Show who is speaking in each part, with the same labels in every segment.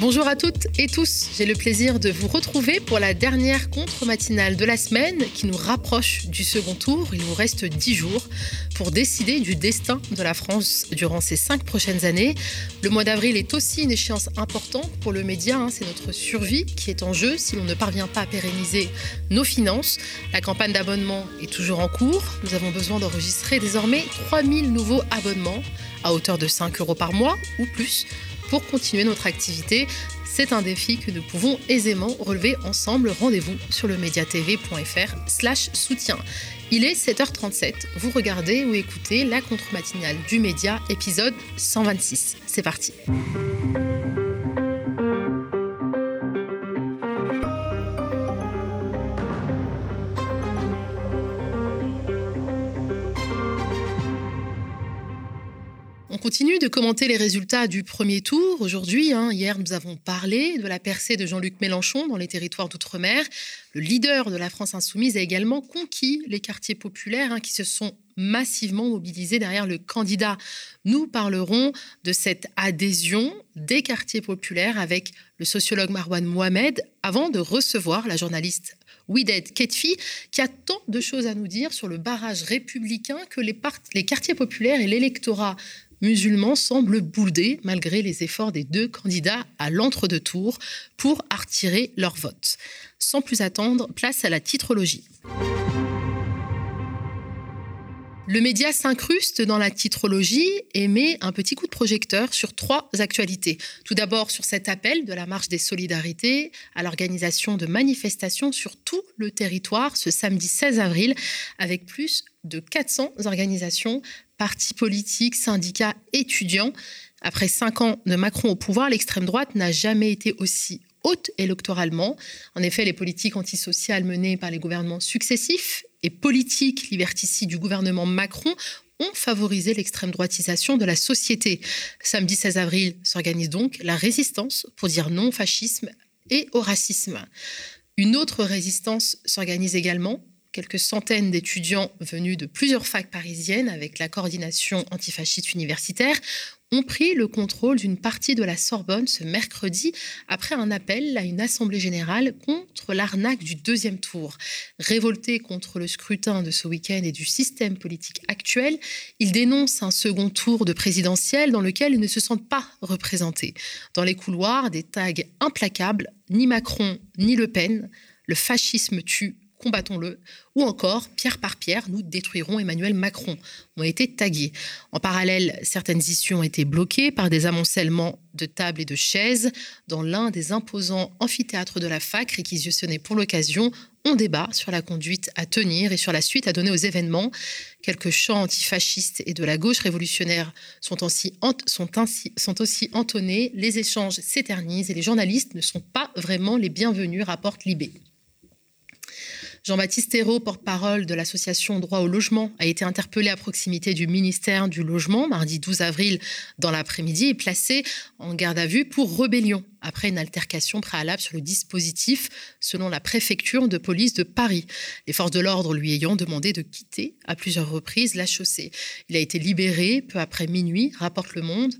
Speaker 1: Bonjour à toutes et tous, j'ai le plaisir de vous retrouver pour la dernière contre-matinale de la semaine qui nous rapproche du second tour. Il nous reste dix jours pour décider du destin de la France durant ces cinq prochaines années. Le mois d'avril est aussi une échéance importante pour le média, hein. c'est notre survie qui est en jeu si l'on ne parvient pas à pérenniser nos finances. La campagne d'abonnement est toujours en cours, nous avons besoin d'enregistrer désormais 3000 nouveaux abonnements à hauteur de 5 euros par mois ou plus pour continuer notre activité. C'est un défi que nous pouvons aisément relever ensemble. Rendez-vous sur le mediatv.fr slash soutien. Il est 7h37. Vous regardez ou écoutez la contre-matinale du média, épisode 126. C'est parti. Continue de commenter les résultats du premier tour. Aujourd'hui, hein, hier, nous avons parlé de la percée de Jean-Luc Mélenchon dans les territoires d'outre-mer. Le leader de la France insoumise a également conquis les quartiers populaires hein, qui se sont massivement mobilisés derrière le candidat. Nous parlerons de cette adhésion des quartiers populaires avec le sociologue Marwan Mohamed avant de recevoir la journaliste Widet Ketfi qui a tant de choses à nous dire sur le barrage républicain que les, les quartiers populaires et l'électorat musulmans semblent bouder malgré les efforts des deux candidats à l'entre-deux tours pour attirer leur vote. Sans plus attendre, place à la titrologie. Le média s'incruste dans la titrologie et met un petit coup de projecteur sur trois actualités. Tout d'abord sur cet appel de la Marche des Solidarités à l'organisation de manifestations sur tout le territoire ce samedi 16 avril avec plus de 400 organisations partis politiques, syndicats, étudiants. Après cinq ans de Macron au pouvoir, l'extrême droite n'a jamais été aussi haute électoralement. En effet, les politiques antisociales menées par les gouvernements successifs et politiques liberticides du gouvernement Macron ont favorisé l'extrême droitisation de la société. Samedi 16 avril s'organise donc la résistance pour dire non au fascisme et au racisme. Une autre résistance s'organise également quelques centaines d'étudiants venus de plusieurs facs parisiennes avec la coordination antifasciste universitaire ont pris le contrôle d'une partie de la Sorbonne ce mercredi après un appel à une assemblée générale contre l'arnaque du deuxième tour. Révoltés contre le scrutin de ce week-end et du système politique actuel, ils dénoncent un second tour de présidentiel dans lequel ils ne se sentent pas représentés. Dans les couloirs, des tags implacables, ni Macron ni Le Pen, le fascisme tue combattons-le, ou encore pierre par pierre, nous détruirons Emmanuel Macron, ont été tagués. En parallèle, certaines issues ont été bloquées par des amoncellements de tables et de chaises dans l'un des imposants amphithéâtres de la fac réquisitionnés pour l'occasion. On débat sur la conduite à tenir et sur la suite à donner aux événements. Quelques chants antifascistes et de la gauche révolutionnaire sont, sont aussi entonnés, les échanges s'éternisent et les journalistes ne sont pas vraiment les bienvenus, rapporte Libé. Jean-Baptiste Hérault, porte-parole de l'association Droit au logement, a été interpellé à proximité du ministère du Logement mardi 12 avril dans l'après-midi et placé en garde à vue pour rébellion après une altercation préalable sur le dispositif, selon la préfecture de police de Paris. Les forces de l'ordre lui ayant demandé de quitter à plusieurs reprises la chaussée. Il a été libéré peu après minuit, rapporte Le Monde.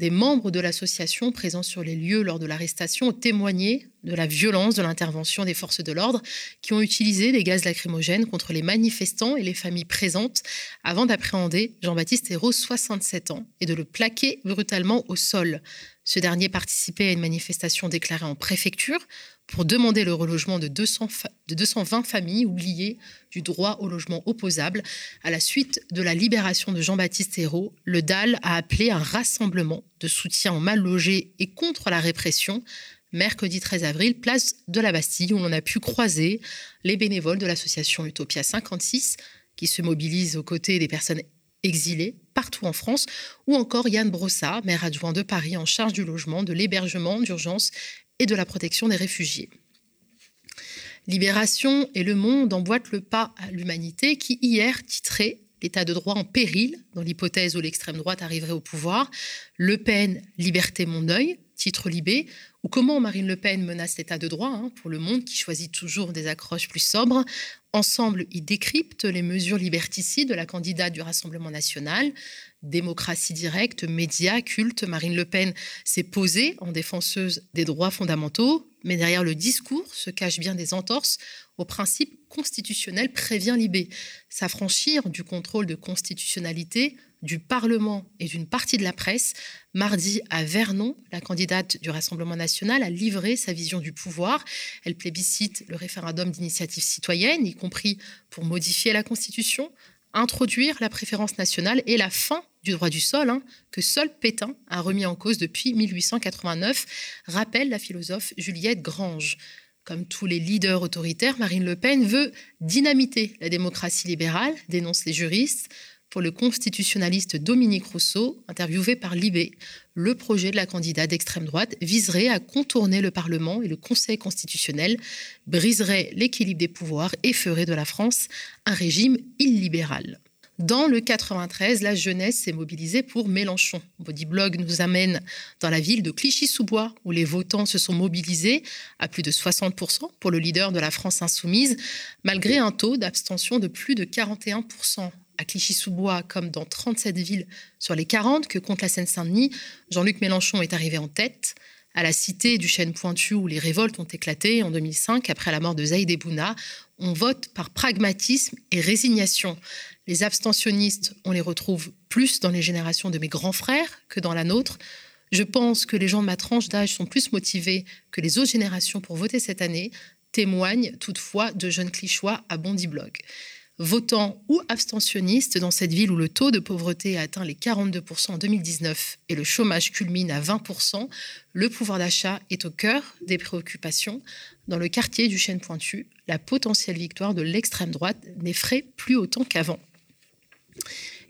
Speaker 1: Des membres de l'association présents sur les lieux lors de l'arrestation ont témoigné de la violence de l'intervention des forces de l'ordre qui ont utilisé des gaz lacrymogènes contre les manifestants et les familles présentes avant d'appréhender Jean-Baptiste Hérault, 67 ans, et de le plaquer brutalement au sol. Ce dernier participait à une manifestation déclarée en préfecture pour demander le relogement de, 200 de 220 familles oubliées du droit au logement opposable. À la suite de la libération de Jean-Baptiste Hérault, le DAL a appelé un rassemblement de soutien aux mal logés et contre la répression mercredi 13 avril, place de la Bastille, où l'on a pu croiser les bénévoles de l'association Utopia 56, qui se mobilisent aux côtés des personnes exilées partout en France, ou encore Yann Brossard, maire adjoint de Paris en charge du logement, de l'hébergement d'urgence et de la protection des réfugiés. Libération et Le Monde emboîtent le pas à l'humanité qui hier titrait L'état de droit en péril dans l'hypothèse où l'extrême droite arriverait au pouvoir. Le Pen, Liberté mon œil, titre Libé, ou comment Marine Le Pen menace l'état de droit, hein, pour le monde qui choisit toujours des accroches plus sobres. Ensemble, ils décryptent les mesures liberticides de la candidate du Rassemblement national. Démocratie directe, médias, culte. Marine Le Pen s'est posée en défenseuse des droits fondamentaux, mais derrière le discours se cachent bien des entorses au principe constitutionnel prévient Libé. S'affranchir du contrôle de constitutionnalité du Parlement et d'une partie de la presse, mardi à Vernon, la candidate du Rassemblement national a livré sa vision du pouvoir. Elle plébiscite le référendum d'initiative citoyenne, y compris pour modifier la Constitution, introduire la préférence nationale et la fin du droit du sol, hein, que seul Pétain a remis en cause depuis 1889, rappelle la philosophe Juliette Grange. Comme tous les leaders autoritaires, Marine Le Pen veut dynamiter la démocratie libérale, dénonce les juristes. Pour le constitutionnaliste Dominique Rousseau, interviewé par Libé, le projet de la candidate d'extrême droite viserait à contourner le Parlement et le Conseil constitutionnel, briserait l'équilibre des pouvoirs et ferait de la France un régime illibéral. Dans le 93, la jeunesse s'est mobilisée pour Mélenchon. Bodyblog nous amène dans la ville de Clichy-sous-Bois, où les votants se sont mobilisés à plus de 60% pour le leader de la France insoumise, malgré un taux d'abstention de plus de 41%. À Clichy-sous-Bois, comme dans 37 villes sur les 40 que compte la Seine-Saint-Denis, Jean-Luc Mélenchon est arrivé en tête à la cité du chêne pointu où les révoltes ont éclaté en 2005 après la mort de Zaïd Ebouna, on vote par pragmatisme et résignation. Les abstentionnistes, on les retrouve plus dans les générations de mes grands frères que dans la nôtre. Je pense que les gens de ma tranche d'âge sont plus motivés que les autres générations pour voter cette année, témoignent toutefois de jeunes clichois à Bondy-Blog votants ou abstentionnistes dans cette ville où le taux de pauvreté a atteint les 42% en 2019 et le chômage culmine à 20%, le pouvoir d'achat est au cœur des préoccupations. Dans le quartier du Chêne Pointu, la potentielle victoire de l'extrême droite n'effraie plus autant qu'avant.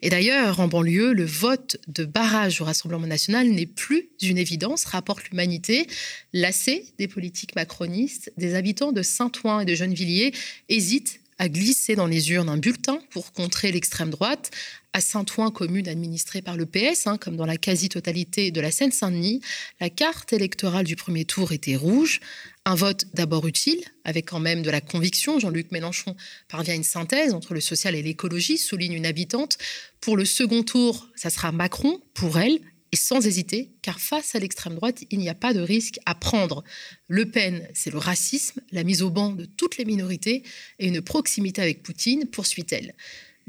Speaker 1: Et d'ailleurs, en banlieue, le vote de barrage au Rassemblement national n'est plus une évidence, rapporte l'humanité. Lassé des politiques macronistes, des habitants de Saint-Ouen et de Gennevilliers hésitent a glissé dans les urnes un bulletin pour contrer l'extrême droite. À Saint-Ouen, commune administrée par le PS, hein, comme dans la quasi-totalité de la Seine-Saint-Denis, la carte électorale du premier tour était rouge. Un vote d'abord utile, avec quand même de la conviction. Jean-Luc Mélenchon parvient à une synthèse entre le social et l'écologie, souligne une habitante. Pour le second tour, ça sera Macron, pour elle, et sans hésiter, car face à l'extrême droite, il n'y a pas de risque à prendre. Le Pen, c'est le racisme, la mise au banc de toutes les minorités et une proximité avec Poutine, poursuit-elle.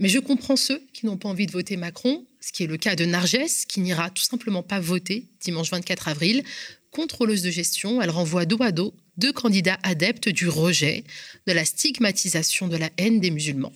Speaker 1: Mais je comprends ceux qui n'ont pas envie de voter Macron, ce qui est le cas de Narges, qui n'ira tout simplement pas voter dimanche 24 avril. Contrôleuse de gestion, elle renvoie dos à dos deux candidats adeptes du rejet, de la stigmatisation de la haine des musulmans.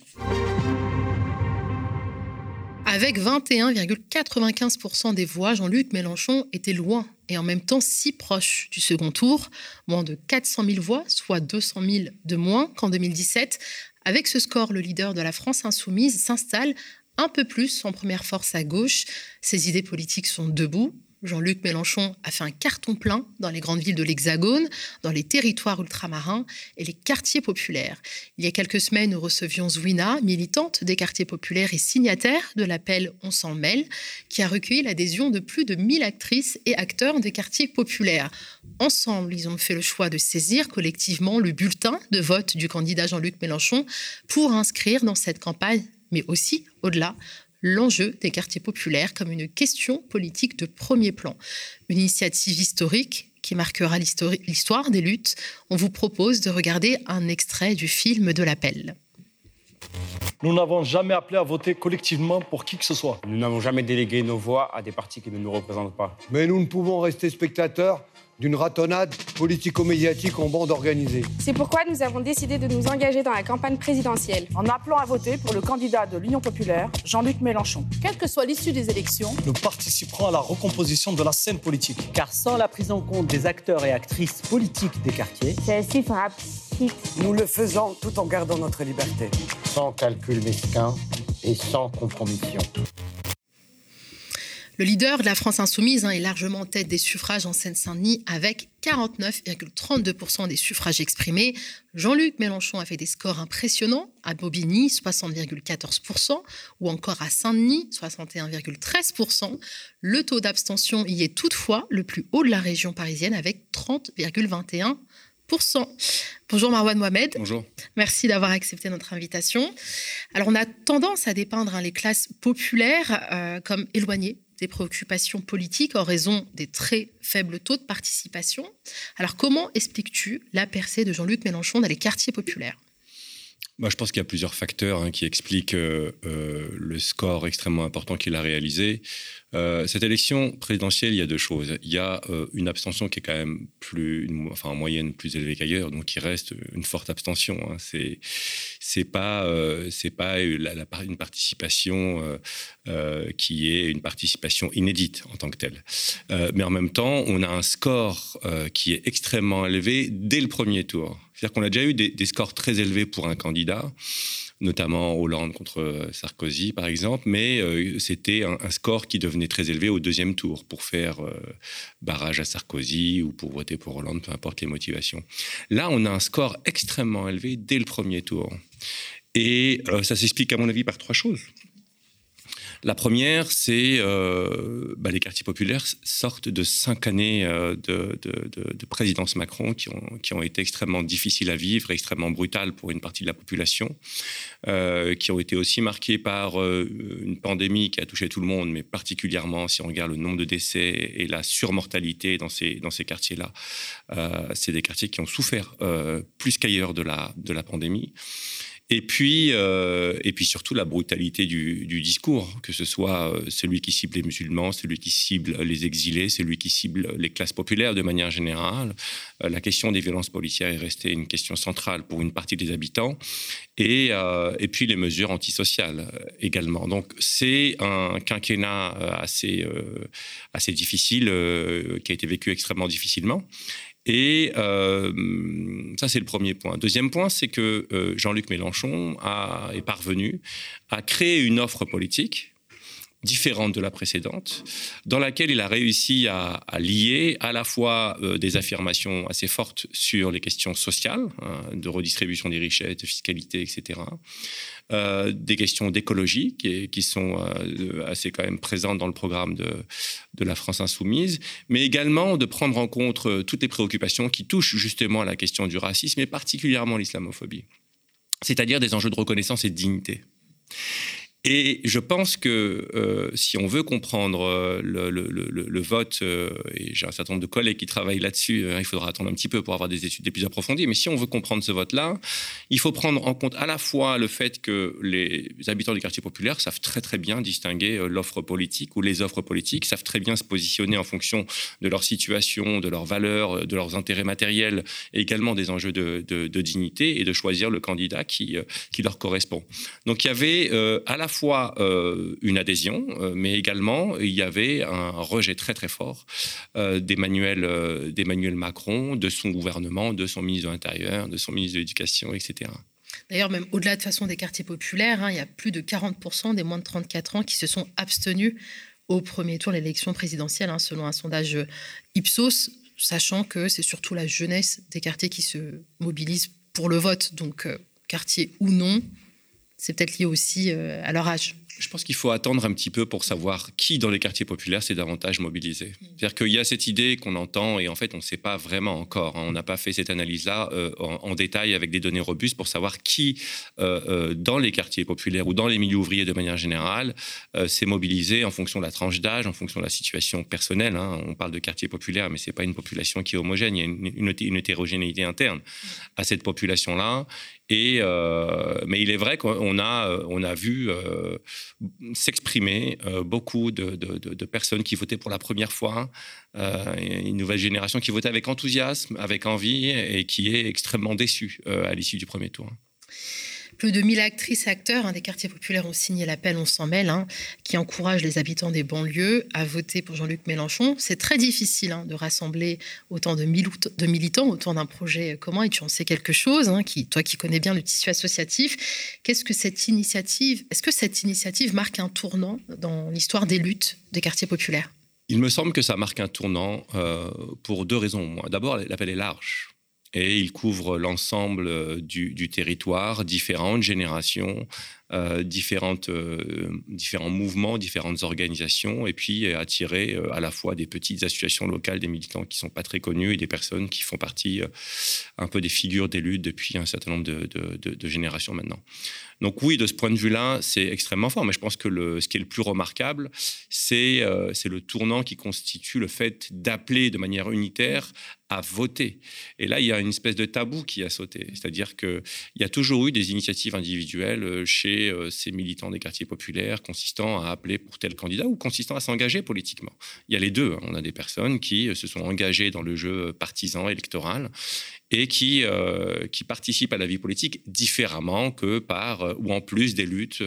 Speaker 1: Avec 21,95% des voix, Jean-Luc Mélenchon était loin et en même temps si proche du second tour, moins de 400 000 voix, soit 200 000 de moins qu'en 2017. Avec ce score, le leader de la France insoumise s'installe un peu plus en première force à gauche. Ses idées politiques sont debout, Jean-Luc Mélenchon a fait un carton plein dans les grandes villes de l'Hexagone, dans les territoires ultramarins et les quartiers populaires. Il y a quelques semaines, nous recevions Zouina, militante des quartiers populaires et signataire de l'appel On s'en mêle, qui a recueilli l'adhésion de plus de 1000 actrices et acteurs des quartiers populaires. Ensemble, ils ont fait le choix de saisir collectivement le bulletin de vote du candidat Jean-Luc Mélenchon pour inscrire dans cette campagne mais aussi, au-delà, l'enjeu des quartiers populaires comme une question politique de premier plan. Une initiative historique qui marquera l'histoire des luttes. On vous propose de regarder un extrait du film de l'appel.
Speaker 2: Nous n'avons jamais appelé à voter collectivement pour qui que ce soit.
Speaker 3: Nous n'avons jamais délégué nos voix à des partis qui ne nous représentent pas.
Speaker 4: Mais nous ne pouvons rester spectateurs d'une ratonnade politico-médiatique en bande organisée.
Speaker 5: C'est pourquoi nous avons décidé de nous engager dans la campagne présidentielle.
Speaker 6: En appelant à voter pour le candidat de l'Union populaire, Jean-Luc Mélenchon.
Speaker 7: Quelle que soit l'issue des élections,
Speaker 2: nous participerons à la recomposition de la scène politique.
Speaker 8: Car sans la prise en compte des acteurs et actrices politiques des quartiers,
Speaker 9: celle-ci fera
Speaker 10: Nous le faisons tout en gardant notre liberté.
Speaker 11: Sans calcul mesquin et sans compromission.
Speaker 1: Le leader de la France insoumise hein, est largement en tête des suffrages en Seine-Saint-Denis avec 49,32% des suffrages exprimés. Jean-Luc Mélenchon a fait des scores impressionnants à Bobigny, 60,14%, ou encore à Saint-Denis, 61,13%. Le taux d'abstention y est toutefois le plus haut de la région parisienne avec 30,21%. Bonjour Marwan Mohamed.
Speaker 3: Bonjour.
Speaker 1: Merci d'avoir accepté notre invitation. Alors on a tendance à dépeindre hein, les classes populaires euh, comme éloignées des préoccupations politiques en raison des très faibles taux de participation. Alors comment expliques-tu la percée de Jean-Luc Mélenchon dans les quartiers populaires?
Speaker 3: Je pense qu'il y a plusieurs facteurs hein, qui expliquent euh, euh, le score extrêmement important qu'il a réalisé. Euh, cette élection présidentielle, il y a deux choses. Il y a une abstention qui est quand même plus, enfin en moyenne plus élevée qu'ailleurs, donc il reste une forte abstention. Hein. C'est pas une participation qui est une participation inédite en tant que telle. mais en même temps, on a un score qui est extrêmement élevé dès le premier tour. C'est-à-dire qu'on a déjà eu des, scores très élevés pour un candidat, notamment Hollande contre euh, Sarkozy, par exemple, mais euh, c'était un, score qui devenait très élevé au deuxième tour pour faire euh, barrage à Sarkozy ou pour voter pour Hollande, peu importe les motivations. Là, on a un score extrêmement élevé dès le premier tour. Et ça s'explique, à mon avis, par trois choses. La première, c'est euh, bah, les quartiers populaires sortent de cinq années euh, de, présidence Macron qui ont, été extrêmement difficiles à vivre, extrêmement brutales pour une partie de la population, euh, qui ont été aussi marquées par une pandémie qui a touché tout le monde, mais particulièrement si on regarde le nombre de décès et la surmortalité dans ces, quartiers-là. c'est des quartiers qui ont souffert plus qu'ailleurs de la pandémie. Et puis, euh, et puis surtout la brutalité du, discours, que ce soit euh, celui qui cible les musulmans, celui qui cible les exilés, celui qui cible les classes populaires de manière générale. Euh, la question des violences policières est restée une question centrale pour une partie des habitants. Et, puis les mesures antisociales également. Donc c'est un quinquennat assez difficile, qui a été vécu extrêmement difficilement. Et euh, ça, c'est le premier point. Deuxième point, c'est que euh, Jean-Luc Mélenchon a, est parvenu à créer une offre politique différente de la précédente, dans laquelle il a réussi à, lier à la fois euh, des affirmations assez fortes sur les questions sociales, hein, de redistribution des richesses, de fiscalité, etc., euh, des questions d'écologie qui, qui, sont euh, assez quand même présentes dans le programme de, de, la France insoumise, mais également de prendre en compte toutes les préoccupations qui touchent justement à la question du racisme et particulièrement l'islamophobie, c'est-à-dire des enjeux de reconnaissance et de dignité. Et je pense que euh, si on veut comprendre euh, le, vote, euh, et j'ai un certain nombre de collègues qui travaillent là-dessus, il faudra attendre un petit peu pour avoir des études plus approfondies, mais si on veut comprendre ce vote-là, il faut prendre en compte à la fois le fait que les habitants des quartiers populaires savent très très bien distinguer l'offre politique ou les offres politiques, savent très bien se positionner en fonction de leur situation, de leurs valeurs, de leurs intérêts matériels et également des enjeux de, dignité et de choisir le candidat qui, qui leur correspond. Donc il y avait à la fois euh, une adhésion, euh, mais également il y avait un rejet très très fort euh, d'Emmanuel Macron, de son gouvernement, de son ministre de l'Intérieur, de son ministre de l'Éducation, etc.
Speaker 1: D'ailleurs, même au-delà de façon des quartiers populaires, hein, il y a plus de 40% des moins de 34 ans qui se sont abstenus au premier tour de l'élection présidentielle, hein, selon un sondage Ipsos, sachant que c'est surtout la jeunesse des quartiers qui se mobilise pour le vote. Donc, quartier ou non, c'est peut-être lié aussi euh, à leur âge.
Speaker 3: Je pense qu'il faut attendre un petit peu pour savoir qui dans les quartiers populaires s'est davantage mobilisé. C'est-à-dire qu'il y a cette idée qu'on entend et en fait on ne sait pas vraiment encore. Hein. On n'a pas fait cette analyse-là euh, en, détail avec des données robustes pour savoir qui euh, dans les quartiers populaires ou dans les milieux ouvriers de manière générale s'est mobilisé en fonction de la tranche d'âge, en fonction de la situation personnelle. Hein. On parle de quartiers populaires, mais c'est pas une population qui est homogène. Il y a une, une hétérogénéité interne à cette population-là. Et, euh, mais il est vrai qu'on a, euh, on a vu euh, s'exprimer beaucoup de, de, personnes qui votaient pour la première fois, une nouvelle génération qui votait avec enthousiasme, avec envie et qui est extrêmement déçue à l'issue du premier tour.
Speaker 1: Plus de 1000 actrices et acteurs hein, des quartiers populaires ont signé l'appel On s'en mêle, hein, qui encourage les habitants des banlieues à voter pour Jean-Luc Mélenchon. C'est très difficile hein, de rassembler autant de, militants autour d'un projet commun et tu en sais quelque chose, qui, toi qui connais bien le tissu associatif. Qu'est-ce que cette initiative, est-ce que cette initiative marque un tournant dans l'histoire des luttes des quartiers populaires?
Speaker 3: Il me semble que ça marque un tournant euh, pour deux raisons. D'abord, l'appel est large et il couvre l'ensemble euh, du, territoire, différentes générations, différentes, différents mouvements, différentes organisations, et puis attirer à la fois des petites associations locales, des militants qui sont pas très connus et des personnes qui font partie un peu des figures d'élus depuis un certain nombre de, générations maintenant. Donc oui, de ce point de vue-là, c'est extrêmement fort. Mais je pense que ce qui est le plus remarquable, c'est euh, le tournant qui constitue le fait d'appeler de manière unitaire à voter. Et là, il y a une espèce de tabou qui a sauté. C'est-à-dire qu'il y a toujours eu des initiatives individuelles euh, chez euh, ces militants des quartiers populaires consistant à appeler pour tel candidat ou consistant à s'engager politiquement. Il y a les deux. Hein. On a des personnes qui euh, se sont engagées dans le jeu partisan électoral et qui, qui participent à la vie politique différemment que par ou en plus des luttes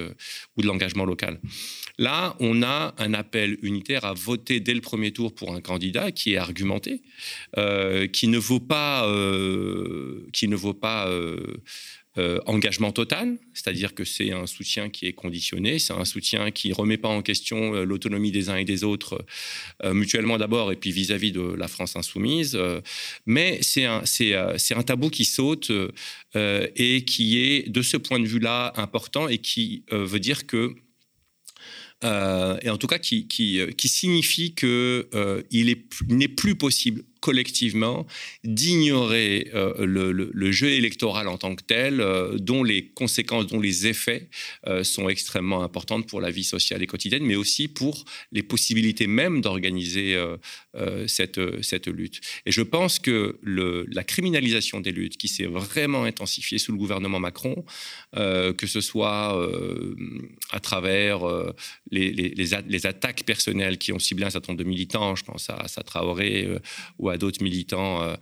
Speaker 3: ou de l'engagement local. Là, on a un appel unitaire à voter dès le premier tour pour un candidat qui est argumenté, euh, qui ne vaut pas, euh, qui ne vaut pas euh, engagement total, c'est-à-dire que c'est un soutien qui est conditionné, c'est un soutien qui ne remet pas en question l'autonomie des uns et des autres, mutuellement d'abord, et puis vis-à-vis de la France insoumise. mais c'est un, tabou qui saute et qui est, de ce point de vue-là, important et qui veut dire que et en tout cas qui signifie qu'il euh, n'est plus possible collectivement d'ignorer euh, le, jeu électoral en tant que tel, euh, dont les conséquences, dont les effets euh, sont extrêmement importantes pour la vie sociale et quotidienne, mais aussi pour les possibilités même d'organiser cette, cette lutte. Et je pense que la criminalisation des luttes, qui s'est vraiment intensifiée sous le gouvernement Macron, que ce soit à travers les, attaques personnelles qui ont ciblé un certain nombre de militants, je pense à, à Traoré ou à d'autres militants euh,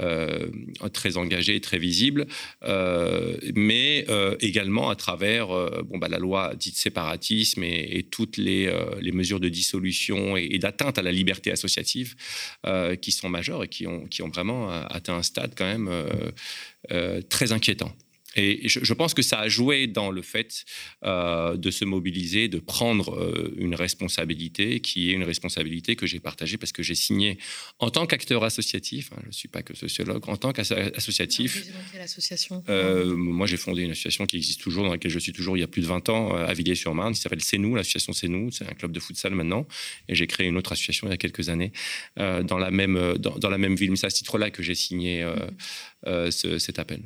Speaker 3: euh, très engagés, très visibles, euh, mais également à travers bon, bah, la loi dite séparatisme et, toutes les, mesures de dissolution et, d'atteinte à la liberté associative qui sont majeures et qui ont vraiment atteint un stade quand même très inquiétant. Et je, pense que ça a joué dans le fait euh, de se mobiliser, de prendre euh, une responsabilité qui est une responsabilité que j'ai partagée parce que j'ai signé en tant qu'acteur associatif, hein, je ne suis pas que sociologue, en tant qu'associatif. Euh, moi, j'ai fondé une association qui existe toujours, dans laquelle je suis toujours il y a plus de 20 ans, à Villiers-sur-Marne, qui s'appelle CENOU, l'association CENOU, c'est un club de futsal maintenant. Et j'ai créé une autre association il y a quelques années dans, la même, dans, la même ville. Mais c'est à ce titre-là que j'ai signé mm-hmm. cet appel.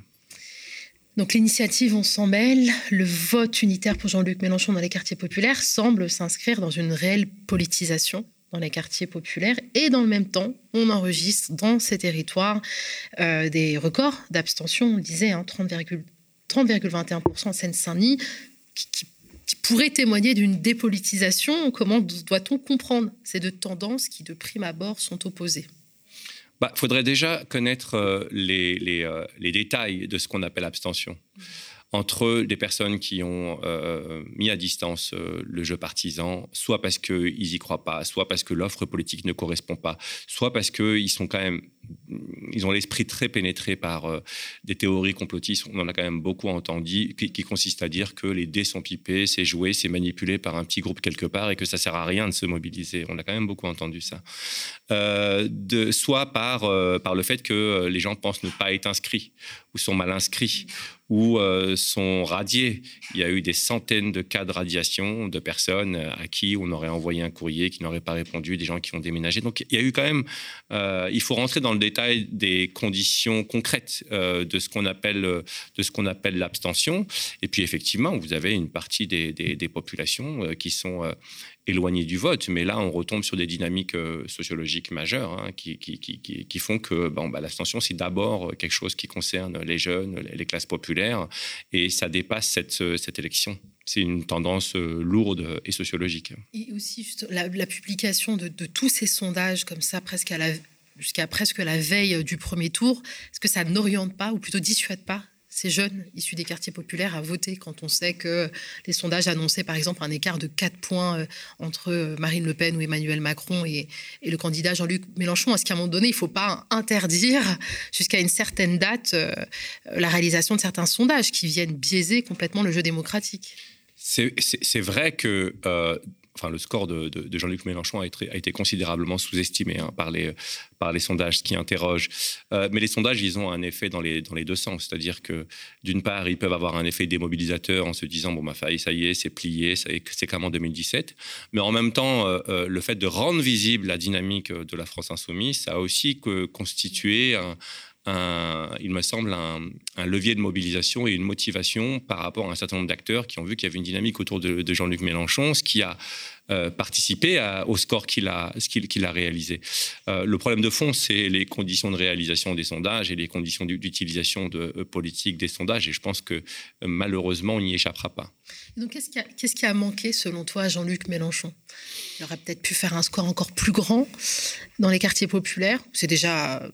Speaker 1: Donc l'initiative On s'en mêle, le vote unitaire pour Jean-Luc Mélenchon dans les quartiers populaires semble s'inscrire dans une réelle politisation dans les quartiers populaires et dans le même temps, on enregistre dans ces territoires euh, des records d'abstention, on disait, hein, 30,21% en Seine-Saint-Denis, qui, qui pourrait témoigner d'une dépolitisation. Comment doit-on comprendre ces deux tendances qui, de prime abord, sont opposées?
Speaker 3: Il bah, faudrait déjà connaître euh, euh, les, détails de ce qu'on appelle abstention. Entre des personnes qui ont euh, mis à distance le jeu partisan, soit parce qu'ils n'y croient pas, soit parce que l'offre politique ne correspond pas, soit parce qu'ils sont quand même, ils ont l'esprit très pénétré par euh, des théories complotistes. On en a quand même beaucoup entendu, qui, qui consistent à dire que les dés sont pipés, c'est joué, c'est manipulé par un petit groupe quelque part et que ça sert à rien de se mobiliser. On a quand même beaucoup entendu ça. de, soit par, par le fait que les gens pensent ne pas être inscrits ou sont mal inscrits ou euh, sont radiés. Il y a eu des centaines de cas de radiation de personnes à qui on aurait envoyé un courrier qui n'aurait pas répondu, des gens qui ont déménagé. Donc il y a eu quand même, euh, il faut rentrer dans le détail des conditions concrètes euh, de ce qu'on appelle de ce qu'on appelle l'abstention. Et puis effectivement, vous avez une partie des, des populations qui sont éloigné du vote. Mais là, on retombe sur des dynamiques euh, sociologiques majeures hein, qui, qui, qui, qui, font que bon, bah, l'abstention, c'est d'abord quelque chose qui concerne les jeunes, les classes populaires, et ça dépasse cette, euh, cette élection. C'est une tendance euh, lourde et sociologique.
Speaker 1: Et aussi juste la, publication de, de, tous ces sondages comme ça, presque à la jusqu'à presque la veille du premier tour, est-ce que ça n'oriente pas ou plutôt dissuade pas ces jeunes issus des quartiers populaires à voter quand on sait que les sondages annonçaient par exemple un écart de 4 points euh, entre euh, Marine Le Pen ou Emmanuel Macron et, le candidat Jean-Luc Mélenchon? Est-ce qu'à un moment donné, il ne faut pas interdire jusqu'à une certaine date euh, la réalisation de certains sondages qui viennent biaiser complètement le jeu démocratique?
Speaker 3: C'est vrai que enfin, le score de, Jean-Luc Mélenchon a été, considérablement sous-estimé hein, par, les, sondages qui interrogent. Euh, mais les sondages, ils ont un effet dans les, deux sens. C'est-à-dire que, d'une part, ils peuvent avoir un effet démobilisateur en se disant, bon, ma faille, ça y est, c'est plié, c'est comme en 2017. Mais en même temps, euh, euh, le fait de rendre visible la dynamique de la France insoumise, ça a aussi constitué un, il me semble, un, levier de mobilisation et une motivation par rapport à un certain nombre d'acteurs qui ont vu qu'il y avait une dynamique autour de, Jean-Luc Mélenchon, ce qui a euh, participé au score qu'il a, qu'il a réalisé. Euh, le problème de fond, c'est les conditions de réalisation des sondages et les conditions d'utilisation de, euh, politique des sondages. Et je pense que malheureusement, on n'y échappera pas.
Speaker 1: Qu'est-ce qui a manqué, selon toi, Jean-Luc Mélenchon? Il aurait peut-être pu faire un score encore plus grand dans les quartiers populaires. C'est déjà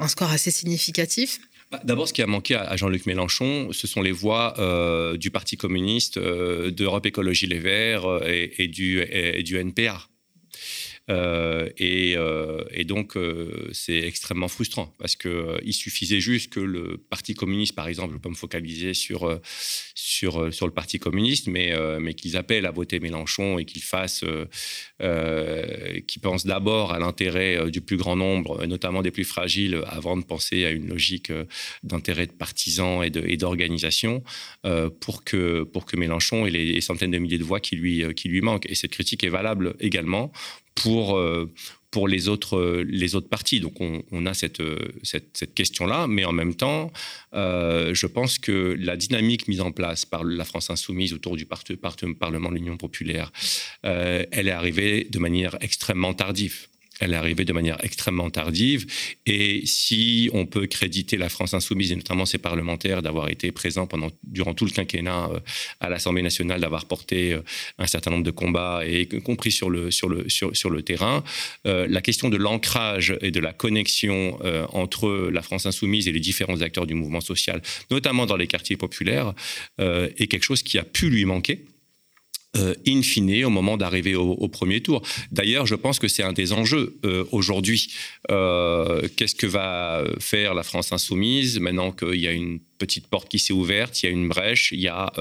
Speaker 1: un score assez significatif.
Speaker 3: Bah, d'abord, ce qui a manqué à Jean-Luc Mélenchon, ce sont les voix euh, du Parti communiste, euh, d'Europe Écologie Les Verts euh, et, du, et, du NPA. Euh, euh, et, donc, euh, c'est extrêmement frustrant parce qu'il suffisait juste que le Parti communiste, par exemple, je peux me focaliser sur, sur, sur le Parti communiste, mais, mais qu'ils appellent à voter Mélenchon et qu'ils fassent, qu'ils pensent d'abord à l'intérêt du plus grand nombre, notamment des plus fragiles, avant de penser à une logique d'intérêt de partisans et d'organisation, pour, que, pour que Mélenchon ait les centaines de milliers de voix qui lui, qui lui manquent. Et cette critique est valable également pour, euh, pour les, autres, les autres partis. Donc on, a cette, cette, cette question-là, mais en même temps, euh, je pense que la dynamique mise en place par la France insoumise autour du Parlement de l'Union populaire, euh, elle est arrivée de manière extrêmement tardive. Elle est arrivée de manière extrêmement tardive. Et si on peut créditer la France insoumise, et notamment ses parlementaires, d'avoir été présents pendant, durant tout le quinquennat euh, à l'Assemblée nationale, d'avoir porté euh, un certain nombre de combats, et y compris sur le, sur le, sur, sur le terrain, euh, la question de l'ancrage et de la connexion entre la France insoumise et les différents acteurs du mouvement social, notamment dans les quartiers populaires, est quelque chose qui a pu lui manquer. Euh, in fine au moment d'arriver au, premier tour. D'ailleurs, je pense que c'est un des enjeux euh, aujourd'hui. Euh, qu'est-ce que va faire la France insoumise maintenant qu'il y a une petite porte qui s'est ouverte, il y a une brèche, il y a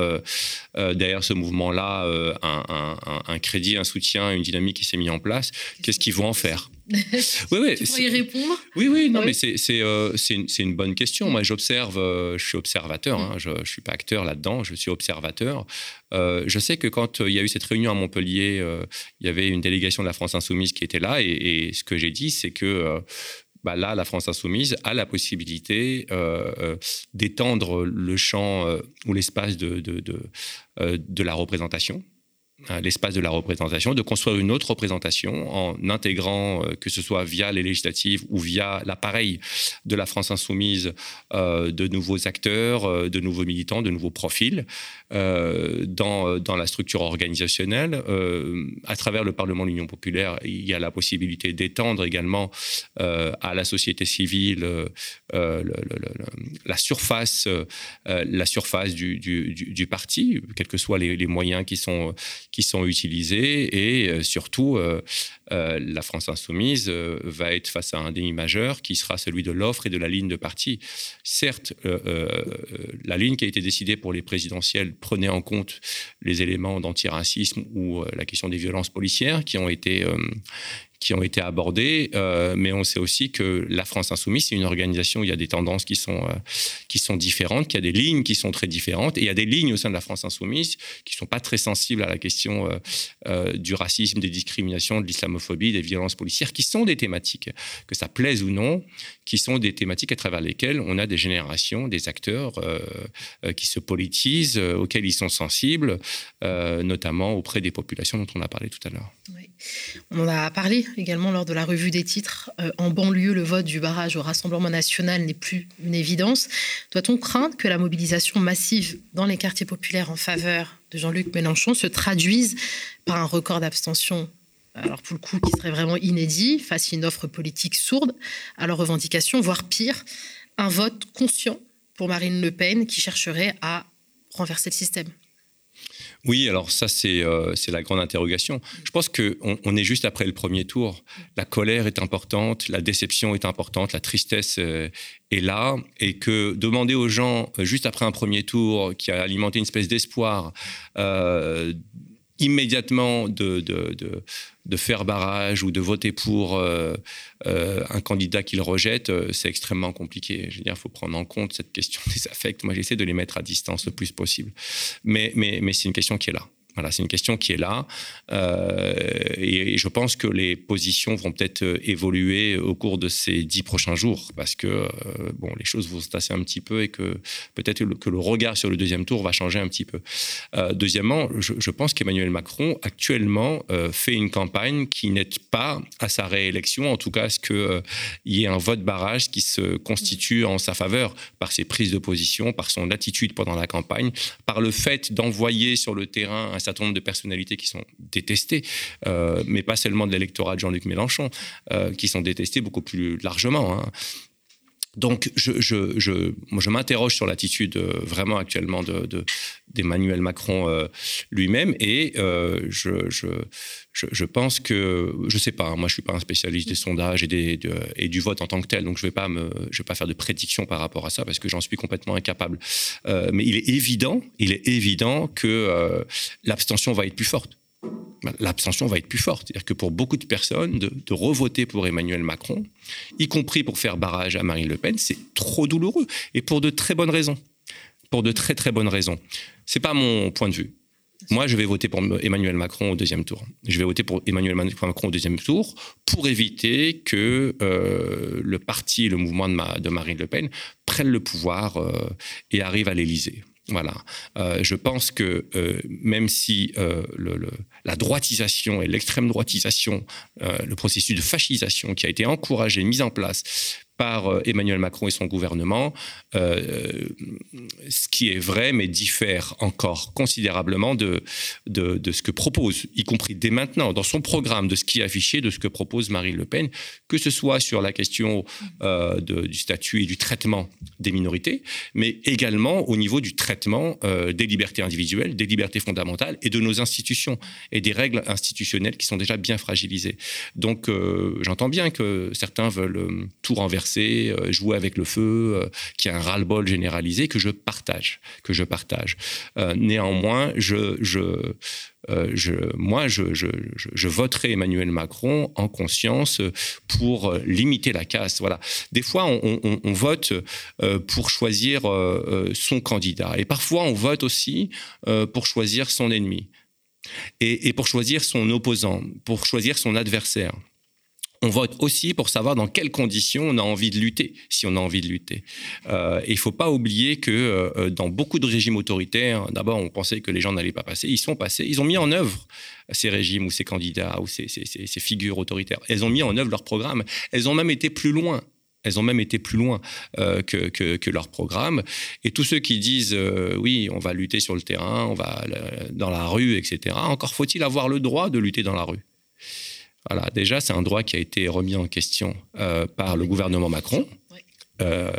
Speaker 3: derrière ce mouvement-là un, crédit, un soutien, une dynamique qui s'est mis en place? Qu'est-ce qu'ils vont en faire?
Speaker 1: Oui, oui. Tu pourrais y répondre
Speaker 3: Oui, oui, non, mais c'est euh, une, une, bonne question. Moi, j'observe, euh, je suis observateur, hein, je ne suis pas acteur là-dedans, je suis observateur. Euh, je sais que quand il y a eu cette réunion à Montpellier, il y avait une délégation de la France Insoumise qui était là, et, ce que j'ai dit, c'est que bah là, la France insoumise a la possibilité d'étendre le champ ou l'espace de, de, de, de, la représentation l'espace de la représentation, de construire une autre représentation en intégrant, euh, que ce soit via les législatives ou via l'appareil de la France insoumise, euh, de nouveaux acteurs, euh, de nouveaux militants, de nouveaux profils dans, dans la structure organisationnelle. à travers le Parlement de l'Union populaire, il y a la possibilité d'étendre également à la société civile la surface, la surface du, du, parti, quels que soient les moyens qui sont qui sont utilisés et euh, surtout euh, euh, la France insoumise va être face à un déni majeur qui sera celui de l'offre et de la ligne de parti. Certes, la ligne qui a été décidée pour les présidentielles prenait en compte les éléments d'antiracisme ou la question des violences policières qui ont été qui ont été abordées, euh, mais on sait aussi que la France insoumise, c'est une organisation où il y a des tendances qui sont, euh, qui sont différentes, qu'il y a des lignes qui sont très différentes, et il y a des lignes au sein de la France insoumise qui ne sont pas très sensibles à la question euh, du racisme, des discriminations, de l'islamophobie, des violences policières, qui sont des thématiques, que ça plaise ou non, qui sont des thématiques à travers lesquelles on a des générations, des acteurs qui se politisent, auxquels ils sont sensibles, notamment auprès des populations dont on a parlé tout à l'heure. Oui.
Speaker 1: On a parlé également lors de la revue des titres. Euh, en banlieue, le vote du barrage au Rassemblement national n'est plus une évidence. Doit-on craindre que la mobilisation massive dans les quartiers populaires en faveur de Jean-Luc Mélenchon se traduise par un record d'abstention alors pour le coup qui serait vraiment inédit face à une offre politique sourde à leurs revendications, voire pire, un vote conscient pour Marine Le Pen qui chercherait à renverser le système?
Speaker 3: Oui, alors ça, euh, c'est la grande interrogation. Je pense qu'on on est juste après le premier tour. La colère est importante, la déception est importante, la tristesse euh, est là. Et que demander aux gens, euh, juste après un premier tour, qui a alimenté une espèce d'espoir, immédiatement de, de, de, faire barrage ou de voter pour euh, euh, un candidat qu'il rejette, euh, c'est extrêmement compliqué. Je veux dire, il faut prendre en compte cette question des affects. Moi, j'essaie de les mettre à distance le plus possible. Mais, mais, mais c'est une question qui est là. C'est une question qui est là. Euh, et, je pense que les positions vont peut-être euh, évoluer au cours de ces dix prochains jours, parce que euh, bon, les choses vont se tasser un petit peu et que peut-être que le regard sur le deuxième tour va changer un petit peu. deuxièmement, je, pense qu'Emmanuel Macron actuellement fait une campagne qui n'aide pas à sa réélection, en tout cas à ce qu'il y ait un vote barrage qui se constitue en sa faveur par ses prises de position, par son attitude pendant la campagne, par le fait d'envoyer sur le terrain un certain nombre de personnalités qui sont détestées, euh, mais pas seulement de l'électorat de Jean-Luc Mélenchon, euh, qui sont détestées beaucoup plus largement. Hein. Donc, je, je, je, je m'interroge sur l'attitude euh, vraiment actuellement d'Emmanuel de, Macron lui-même et je, je, pense que, je ne sais pas, hein, moi je ne suis pas un spécialiste des sondages et, des, et du vote en tant que tel, donc je ne vais, pas vais pas faire de prédiction par rapport à ça parce que j'en suis complètement incapable. mais il est évident, il est évident que l'abstention va être plus forte l'abstention va être plus forte. C'est-à-dire que pour beaucoup de personnes, de, revoter pour Emmanuel Macron, y compris pour faire barrage à Marine Le Pen, c'est trop douloureux. Et pour de très bonnes raisons. Pour de très très bonnes raisons. C'est pas mon point de vue. Moi, je vais voter pour Emmanuel Macron au deuxième tour. Je vais voter pour Emmanuel Macron au deuxième tour pour éviter que euh, le parti, le mouvement de, Marine Le Pen prenne le pouvoir euh, et arrive à l'Élysée. Voilà. Euh, je pense que euh, même si euh, la droitisation et l'extrême droitisation, le processus de fascisation qui a été encouragé, mis en place par euh, Emmanuel Macron et son gouvernement, euh, ce qui est vrai, mais diffère encore considérablement de, de, ce que propose, y compris dès maintenant, dans son programme, de ce qui est affiché, de ce que propose Marine Le Pen, que ce soit sur la question euh, du statut et du traitement des minorités, mais également au niveau du traitement des libertés individuelles, des libertés fondamentales et de nos institutions et des règles institutionnelles qui sont déjà bien fragilisées. Donc j'entends bien que certains veulent tout renverser euh, jouer avec le feu, euh, qui a un ras-le-bol généralisé que je partage, que je partage. Euh, néanmoins, moi, je, voterai Emmanuel Macron en conscience pour limiter la casse. Voilà. Des fois, on, vote pour choisir son candidat, et parfois on vote aussi pour choisir son ennemi, et pour choisir son opposant, pour choisir son adversaire on vote aussi pour savoir dans quelles conditions on a envie de lutter, si on a envie de lutter. Euh, et il ne faut pas oublier que euh, dans beaucoup de régimes autoritaires, d'abord on pensait que les gens n'allaient pas passer, ils sont passés, ils ont mis en œuvre ces régimes ou ces candidats ou ces, figures autoritaires. Elles ont mis en œuvre leur programme, elles ont même été plus loin. Elles ont même été plus loin euh, que, leur programme. Et tous ceux qui disent oui, on va lutter sur le terrain, on va dans la rue, etc., encore faut-il avoir le droit de lutter dans la rue. Voilà, déjà, c'est un droit qui a été remis en question euh, par le gouvernement Macron, euh,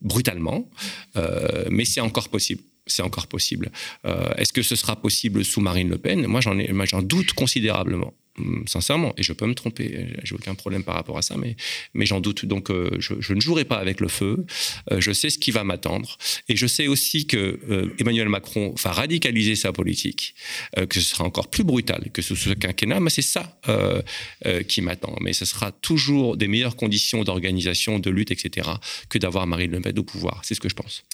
Speaker 3: brutalement, euh, mais c'est encore possible. C'est encore possible. Est-ce que ce sera possible sous Marine Le Pen? Moi, j'en doute considérablement. Hum, sincèrement, et je peux me tromper, j'ai aucun problème par rapport à ça, mais, mais j'en doute. Donc, euh, je, ne jouerai pas avec le feu. Euh, je sais ce qui va m'attendre, et je sais aussi que euh, Emmanuel Macron va radicaliser sa politique, que ce sera encore plus brutal que sous ce quinquennat, mais c'est ça qui m'attend. Mais ce sera toujours des meilleures conditions d'organisation, de lutte, etc., que d'avoir Marine Le Pen au pouvoir. C'est ce que je pense.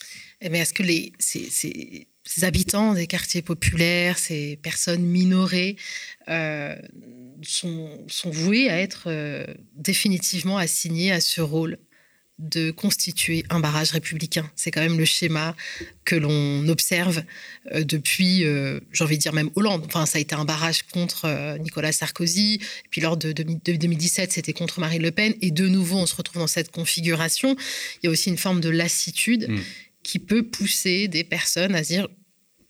Speaker 1: Mais est-ce que les, ces, habitants des quartiers populaires, ces personnes minorées, euh, sont, sont, voués à être euh, définitivement assignés à ce rôle de constituer un barrage républicain? C'est quand même le schéma que l'on observe euh, depuis, j'ai envie de dire même Hollande. Enfin, ça a été un barrage contre Nicolas Sarkozy. puis lors de, 2017, c'était contre Marine Le Pen. Et de nouveau, on se retrouve dans cette configuration. Il y a aussi une forme de lassitude. Mm qui peut pousser des personnes à dire,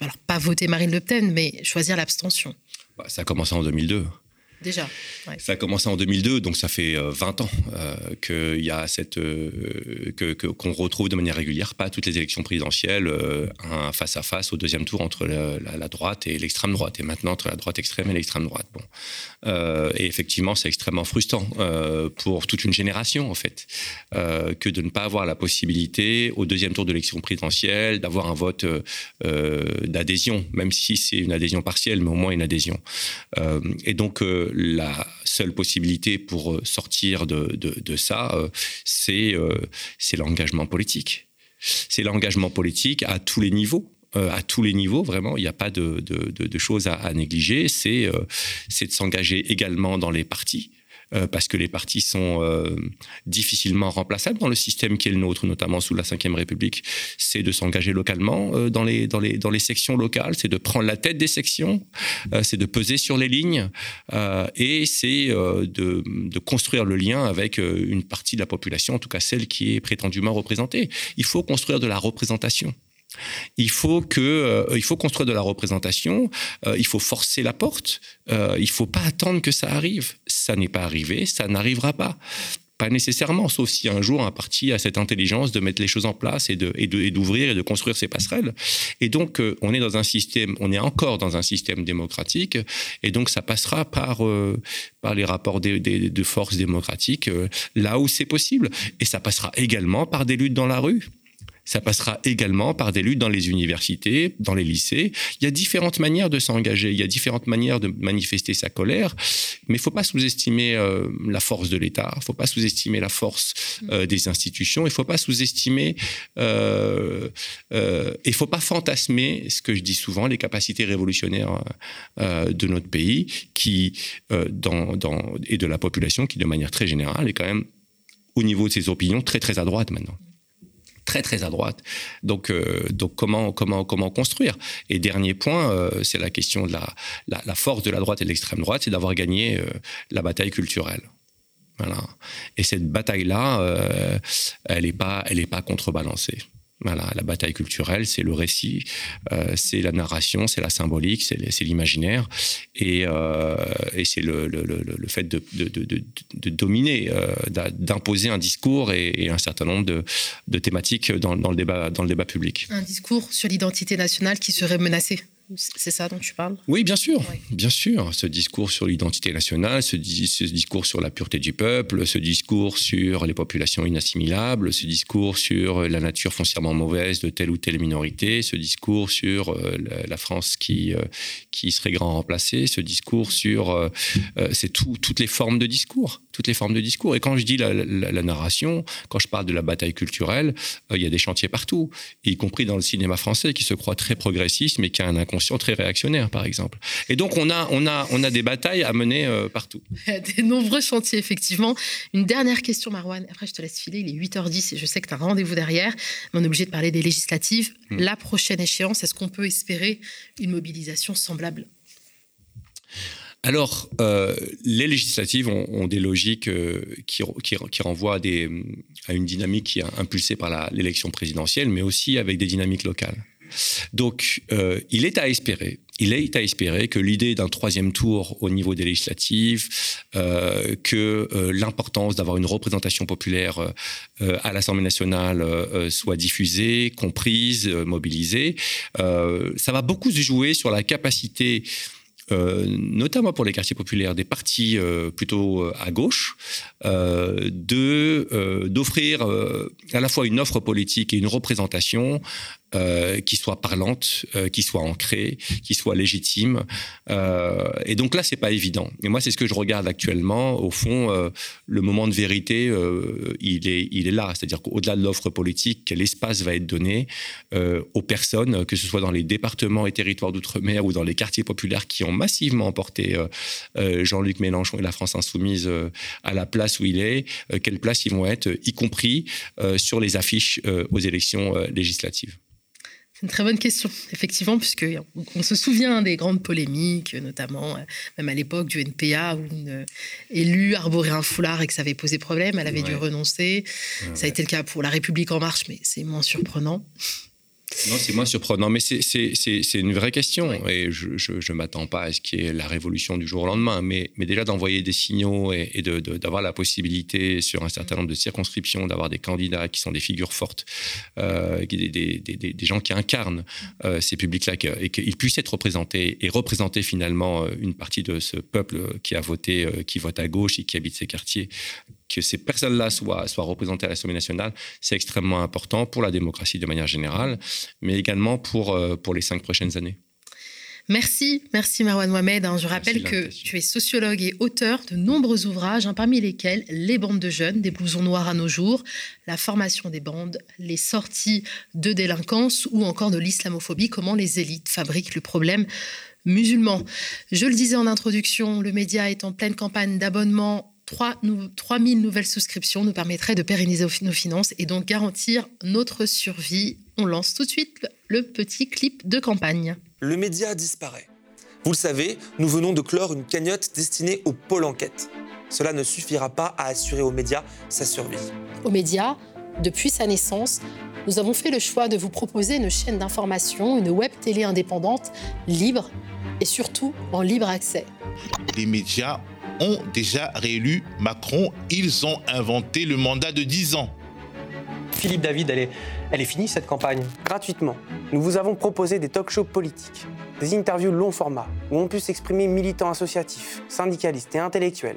Speaker 1: alors pas voter Marine Le Pen, mais choisir l'abstention
Speaker 3: bah, Ça a commencé en 2002.
Speaker 1: Déjà.
Speaker 3: Ça a commencé en 2002, donc ça fait 20 ans qu'il y a cette que qu'on retrouve de manière régulière, pas toutes les élections présidentielles, un face à face au deuxième tour entre la, droite et l'extrême droite, et maintenant entre la droite extrême et l'extrême droite. Bon, et effectivement, c'est extrêmement frustrant pour toute une génération en fait que de ne pas avoir la possibilité au deuxième tour de l'élection présidentielle d'avoir un vote d'adhésion, même si c'est une adhésion partielle, mais au moins une adhésion. et donc la seule possibilité pour euh, sortir de, ça, euh, euh, c'est l'engagement politique. C'est l'engagement politique à tous les niveaux. À tous les niveaux, vraiment, il n'y a pas de, choses à, négliger. C'est de s'engager également dans les partis. Euh, parce que les partis sont euh, difficilement remplaçables dans le système qui est le nôtre, notamment sous la Ve République. C'est de s'engager localement euh, dans, les, dans, les, dans les sections locales, c'est de prendre la tête des sections, c'est de peser sur les lignes et c'est de, de, construire le lien avec une partie de la population, en tout cas celle qui est prétendument représentée. Il faut construire de la représentation. Il faut que, euh, il faut construire de la représentation. Euh, il faut forcer la porte. Euh, il faut pas attendre que ça arrive. Ça n'est pas arrivé. Ça n'arrivera pas. Pas nécessairement, sauf si un jour un parti a cette intelligence de mettre les choses en place et de d'ouvrir et, de construire ses passerelles. Et donc on est dans un système, on est encore dans un système démocratique, et donc ça passera par les rapports de, de force démocratiques là où c'est possible, et ça passera également par des luttes dans la rue. Ça passera également par des luttes dans les universités, dans les lycées. Il y a différentes manières de s'engager, il y a différentes manières de manifester sa colère, mais il ne faut pas sous-estimer euh, la force de l'État, il ne faut pas sous-estimer la force euh, des institutions, il ne faut pas sous-estimer, euh, il ne faut pas fantasmer, ce que je dis souvent, les capacités révolutionnaires de notre pays qui, dans, dans, et de la population qui, de manière très générale, est quand même au niveau de ses opinions très très à droite maintenant très très à droite. Donc, euh, donc comment, comment, comment construire? Et dernier point, euh, c'est la question de la, la, force de la droite et de l'extrême droite, c'est d'avoir gagné euh, la bataille culturelle. Voilà. Et cette bataille-là, elle n'est pas, pas contrebalancée. Voilà, la bataille culturelle, c'est le récit, euh, c'est la narration, c'est la symbolique, c'est l'imaginaire, et, euh, et c'est le, fait de, dominer, euh, d'imposer un discours et, un certain nombre de, thématiques dans le débat public.
Speaker 1: Un discours sur l'identité nationale qui serait menacé c'est ça dont tu parles?
Speaker 3: Oui, bien sûr, bien sûr. Ce discours sur l'identité nationale, ce, discours sur la pureté du peuple, ce discours sur les populations inassimilables, ce discours sur la nature foncièrement mauvaise de telle ou telle minorité, ce discours sur euh, la, France qui, euh, qui serait grand remplacée, ce discours sur... Euh, c'est toutes les formes de discours, toutes les formes de discours. Et quand je dis la, narration, quand je parle de la bataille culturelle, il y a des chantiers partout, y compris dans le cinéma français qui se croit très progressiste, mais qui a un inconscient très réactionnaire, par exemple. Et donc, on a, on a, on a des batailles à mener euh, partout.
Speaker 1: Des nombreux chantiers, effectivement. Une dernière question, Marwan. Après, je te laisse filer. Il est 8h10 et je sais que tu as un rendez-vous derrière. Mais on est obligé de parler des législatives. Hmm. La prochaine échéance, est-ce qu'on peut espérer une mobilisation semblable?
Speaker 3: Alors, euh, les législatives ont, des logiques euh, qui, qui, qui, renvoient à, des, à, une dynamique qui est impulsée par l'élection présidentielle, mais aussi avec des dynamiques locales. Donc, euh, il est à espérer. Il est à espérer que l'idée d'un troisième tour au niveau des législatives, euh, que euh, l'importance d'avoir une représentation populaire à l'Assemblée nationale soit diffusée, comprise, mobilisée, ça va beaucoup se jouer sur la capacité notamment pour les quartiers populaires, des partis plutôt à gauche, de d'offrir à la fois une offre politique et une représentation euh, qui soit parlante, euh, qui soit ancrée, qui soit légitime. Euh, et donc là, c'est pas évident. Et moi, c'est ce que je regarde actuellement. Au fond, le moment de vérité, il est, il est là. C'est-à-dire qu'au-delà de l'offre politique, quel espace va être donné aux personnes, que ce soit dans les départements et territoires d'outre-mer ou dans les quartiers populaires qui ont massivement emporté Jean-Luc Mélenchon et la France insoumise à la place où il est. quelle place ils vont être, y compris sur les affiches aux élections législatives.
Speaker 1: C'est une très bonne question, effectivement, puisque on se souvient des grandes polémiques, notamment euh, même à l'époque du NPA, où une euh, élue arborait un foulard et que ça avait posé problème, elle avait dû renoncer. Ça a été le cas pour La République en marche, mais c'est moins surprenant.
Speaker 3: Non, c'est moins surprenant, mais c'est une vraie question. Et je ne m'attends pas à ce qu'il y ait la révolution du jour au lendemain. Mais, mais déjà d'envoyer des signaux et, d'avoir la possibilité sur un certain nombre de circonscriptions d'avoir des candidats qui sont des figures fortes, euh, des, des, des, gens qui incarnent euh, ces publics-là et qu'ils puissent être représentés et représenter finalement euh, une partie de ce peuple qui a voté, qui vote à gauche et qui habite ces quartiers, que ces personnes-là soient, soient représentées à l'Assemblée nationale, c'est extrêmement important pour la démocratie de manière générale, mais également pour, euh, pour les cinq prochaines années.
Speaker 1: Merci, merci Marwan Mohamed. Hein, je rappelle que tu es sociologue et auteur de nombreux ouvrages, hein, parmi lesquels Les bandes de jeunes, des blousons noirs à nos jours, la formation des bandes, les sorties de délinquance ou encore de l'islamophobie, comment les élites fabriquent le problème musulman. Je le disais en introduction, le média est en pleine campagne d'abonnement 3, 000 nouvelles souscriptions nous permettraient de pérenniser nos finances et donc garantir notre survie. On lance tout de suite le petit clip de campagne.
Speaker 7: Le média disparaît. Vous le savez, nous venons de clore une cagnotte destinée au pôle enquête. Cela ne suffira pas à assurer aux médias sa survie.
Speaker 1: Aux médias, depuis sa naissance, nous avons fait le choix de vous proposer une chaîne d'information, une web télé indépendante, libre et surtout en libre accès.
Speaker 9: Les médias ont déjà réélu Macron. Ils ont inventé le mandat de 10 ans.
Speaker 8: Philippe David, elle est, elle est finie cette campagne
Speaker 7: Gratuitement, nous vous avons proposé des talk-shows politiques, des interviews long format où on pu s'exprimer militants associatifs, syndicalistes et intellectuels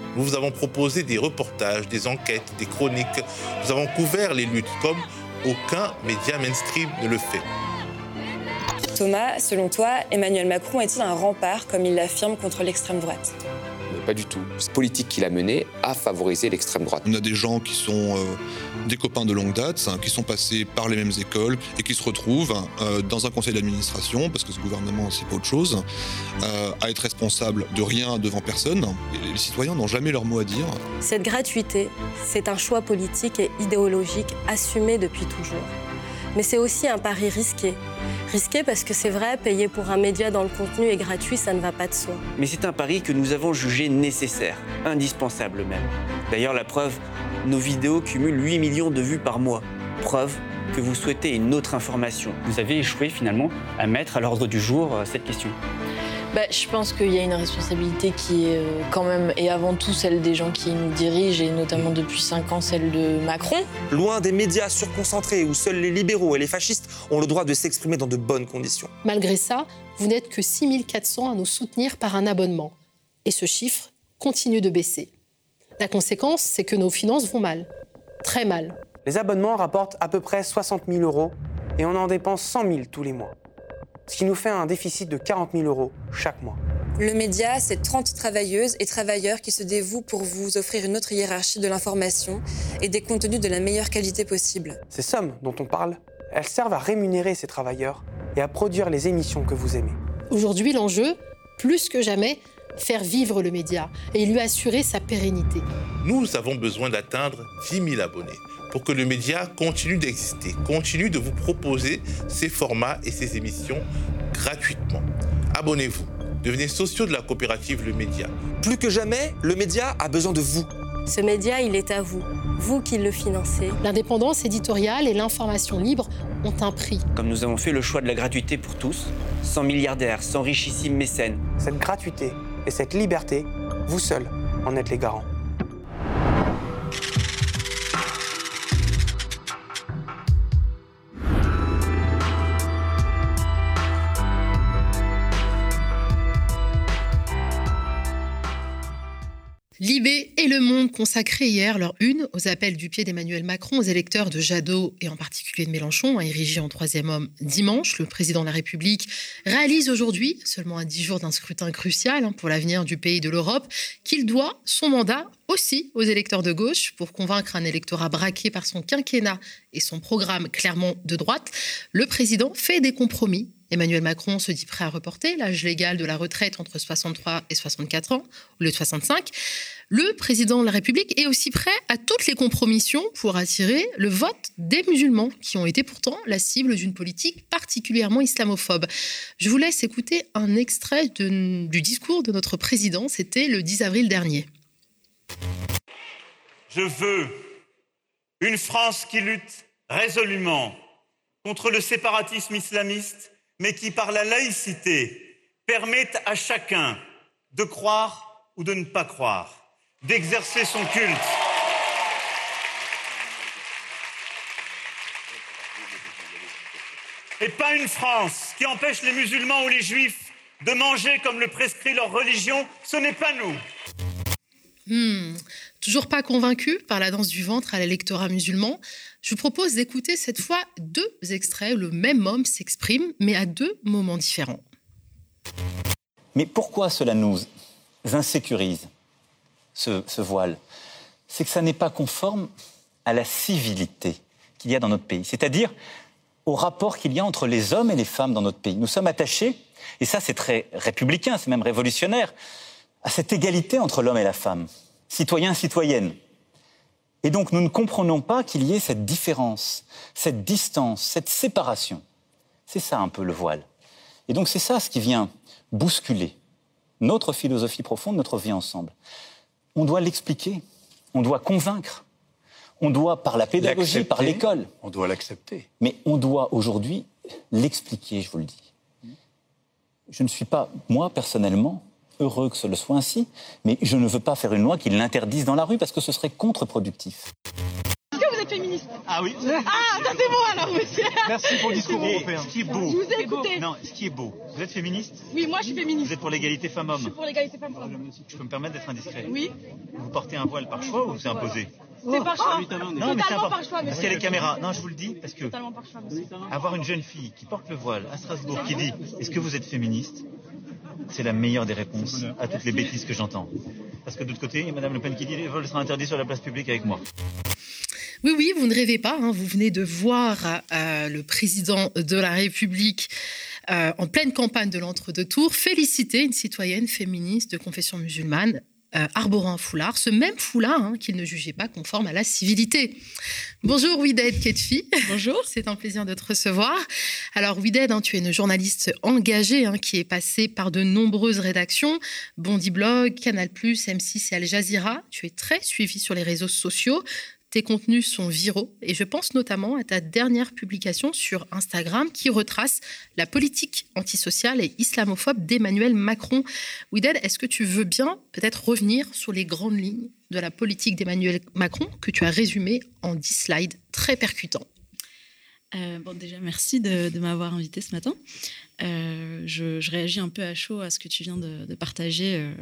Speaker 9: Nous vous avons proposé des reportages, des enquêtes, des chroniques. Nous avons couvert les luttes comme aucun média mainstream ne le fait.
Speaker 12: Thomas, selon toi, Emmanuel Macron est-il un rempart, comme il l'affirme, contre l'extrême droite?
Speaker 13: Pas du tout. Cette politique qu'il a menée a favorisé l'extrême droite.
Speaker 14: On a des gens qui sont euh, des copains de longue date, hein, qui sont passés par les mêmes écoles et qui se retrouvent euh, dans un conseil d'administration, parce que ce gouvernement, c'est pas autre chose, euh, à être responsable de rien devant personne. Et les citoyens n'ont jamais leur mot à dire.
Speaker 12: Cette gratuité, c'est un choix politique et idéologique assumé depuis toujours. Mais c'est aussi un pari risqué. Risqué parce que c'est vrai, payer pour un média dans le contenu est gratuit, ça ne va pas de soi.
Speaker 15: Mais c'est un pari que nous avons jugé nécessaire, indispensable même. D'ailleurs, la preuve, nos vidéos cumulent 8 millions de vues par mois. Preuve que vous souhaitez une autre information. Vous avez échoué finalement à mettre à l'ordre du jour euh, cette question.
Speaker 16: Bah, je pense qu'il y a une responsabilité qui est euh, quand même, et avant tout celle des gens qui nous dirigent, et notamment depuis 5 ans celle de Macron.
Speaker 7: Loin des médias surconcentrés où seuls les libéraux et les fascistes ont le droit de s'exprimer dans de bonnes conditions.
Speaker 1: Malgré ça, vous n'êtes que 6400 à nous soutenir par un abonnement. Et ce chiffre continue de baisser. La conséquence, c'est que nos finances vont mal. Très mal.
Speaker 7: Les abonnements rapportent à peu près 60 000 euros et on en dépense 100 000 tous les mois ce qui nous fait un déficit de 40 000 euros chaque mois.
Speaker 12: Le média, c'est 30 travailleuses et travailleurs qui se dévouent pour vous offrir une autre hiérarchie de l'information et des contenus de la meilleure qualité possible.
Speaker 7: Ces sommes dont on parle, elles servent à rémunérer ces travailleurs et à produire les émissions que vous aimez.
Speaker 1: Aujourd'hui, l'enjeu, plus que jamais, faire vivre le média et lui assurer sa pérennité.
Speaker 9: Nous avons besoin d'atteindre 10 000 abonnés pour que le média continue d'exister, continue de vous proposer ses formats et ses émissions gratuitement. Abonnez-vous, devenez sociaux de la coopérative Le Média.
Speaker 7: Plus que jamais, le média a besoin de vous.
Speaker 12: Ce média, il est à vous, vous qui le financez.
Speaker 1: L'indépendance éditoriale et l'information libre ont un prix.
Speaker 15: Comme nous avons fait le choix de la gratuité pour tous, sans milliardaires, sans richissimes mécènes.
Speaker 7: Cette gratuité et cette liberté, vous seuls en êtes les garants.
Speaker 1: Libé et Le Monde consacré hier leur une aux appels du pied d'Emmanuel Macron aux électeurs de Jadot et en particulier de Mélenchon, a érigé en troisième homme dimanche. Le président de la République réalise aujourd'hui, seulement à dix jours d'un scrutin crucial hein, pour l'avenir du pays de l'Europe, qu'il doit son mandat aussi aux électeurs de gauche pour convaincre un électorat braqué par son quinquennat et son programme clairement de droite. Le président fait des compromis Emmanuel Macron se dit prêt à reporter l'âge légal de la retraite entre 63 et 64 ans, au lieu de 65. Le président de la République est aussi prêt à toutes les compromissions pour attirer le vote des musulmans, qui ont été pourtant la cible d'une politique particulièrement islamophobe. Je vous laisse écouter un extrait du discours de notre président, c'était le 10 avril dernier.
Speaker 17: Je veux une France qui lutte résolument contre le séparatisme islamiste, mais qui, par la laïcité, permette à chacun de croire ou de ne pas croire, d'exercer son culte. Et pas une France qui empêche les musulmans ou les juifs de manger comme le prescrit leur religion, ce n'est pas nous.
Speaker 1: Hmm. Toujours pas convaincu par la danse du ventre à l'électorat musulman, je vous propose d'écouter cette fois deux extraits où le même homme s'exprime, mais à deux moments différents.
Speaker 18: Mais pourquoi cela nous insécurise, ce, ce voile? C'est que ça n'est pas conforme à la civilité qu'il y a dans notre pays, c'est-à-dire au rapport qu'il y a entre les hommes et les femmes dans notre pays. Nous sommes attachés, et ça c'est très républicain, c'est même révolutionnaire, à cette égalité entre l'homme et la femme citoyens, citoyennes. Et donc nous ne comprenons pas qu'il y ait cette différence, cette distance, cette séparation. C'est ça un peu le voile. Et donc c'est ça ce qui vient bousculer notre philosophie profonde, notre vie ensemble. On doit l'expliquer, on doit convaincre, on doit par la pédagogie, par l'école.
Speaker 19: On doit l'accepter.
Speaker 18: Mais on doit aujourd'hui l'expliquer, je vous le dis. Je ne suis pas, moi personnellement, heureux que ce le soit ainsi, mais je ne veux pas faire une loi qui l'interdise dans la rue parce que ce serait contre-productif.
Speaker 20: Est-ce que vous êtes féministe?
Speaker 21: Ah oui.
Speaker 20: Ah, ça c'est bon alors, monsieur.
Speaker 21: Merci pour le discours européen.
Speaker 20: Ce qui est beau. Je vous ai écouté.
Speaker 21: Non, ce qui est beau. Vous êtes féministe?
Speaker 20: Oui, moi je suis féministe.
Speaker 21: Vous êtes pour l'égalité femmes-hommes
Speaker 20: Je suis pour l'égalité femmes-hommes.
Speaker 21: Je peux me permettre d'être indiscret
Speaker 20: Oui.
Speaker 21: Vous portez un voile par choix ou c'est imposé
Speaker 20: C'est par choix.
Speaker 21: Non, mais c'est
Speaker 20: par choix,
Speaker 21: Parce qu'il y a les caméras. Non, je vous le dis parce que
Speaker 20: par choix,
Speaker 21: avoir une jeune fille qui porte le voile à Strasbourg qui dit Est-ce que vous êtes féministe? C'est la meilleure des réponses à toutes les bêtises que j'entends. Parce que de l'autre côté, Mme Le Pen qui dit le vol sera interdit sur la place publique avec moi.
Speaker 1: Oui, oui, vous ne rêvez pas. hein. Vous venez de voir euh, le président de la République euh, en pleine campagne de l'entre-deux tours féliciter une citoyenne féministe de confession musulmane euh, arborant un foulard, ce même foulard hein, qu'il ne jugeait pas conforme à la civilité. Bonjour Wided Ketfi.
Speaker 22: Bonjour.
Speaker 1: C'est un plaisir de te recevoir. Alors Wided, hein, tu es une journaliste engagée hein, qui est passée par de nombreuses rédactions, Bondi Blog, Canal+, M6 et Al Jazeera. Tu es très suivi sur les réseaux sociaux. Tes contenus sont viraux et je pense notamment à ta dernière publication sur Instagram qui retrace la politique antisociale et islamophobe d'Emmanuel Macron. Wided, est-ce que tu veux bien peut-être revenir sur les grandes lignes de la politique d'Emmanuel Macron que tu as résumée en 10 slides très percutants?
Speaker 22: Euh, bon, déjà, merci de, m'avoir invité ce matin. Euh, je, réagis un peu à chaud à ce que tu viens de, partager euh,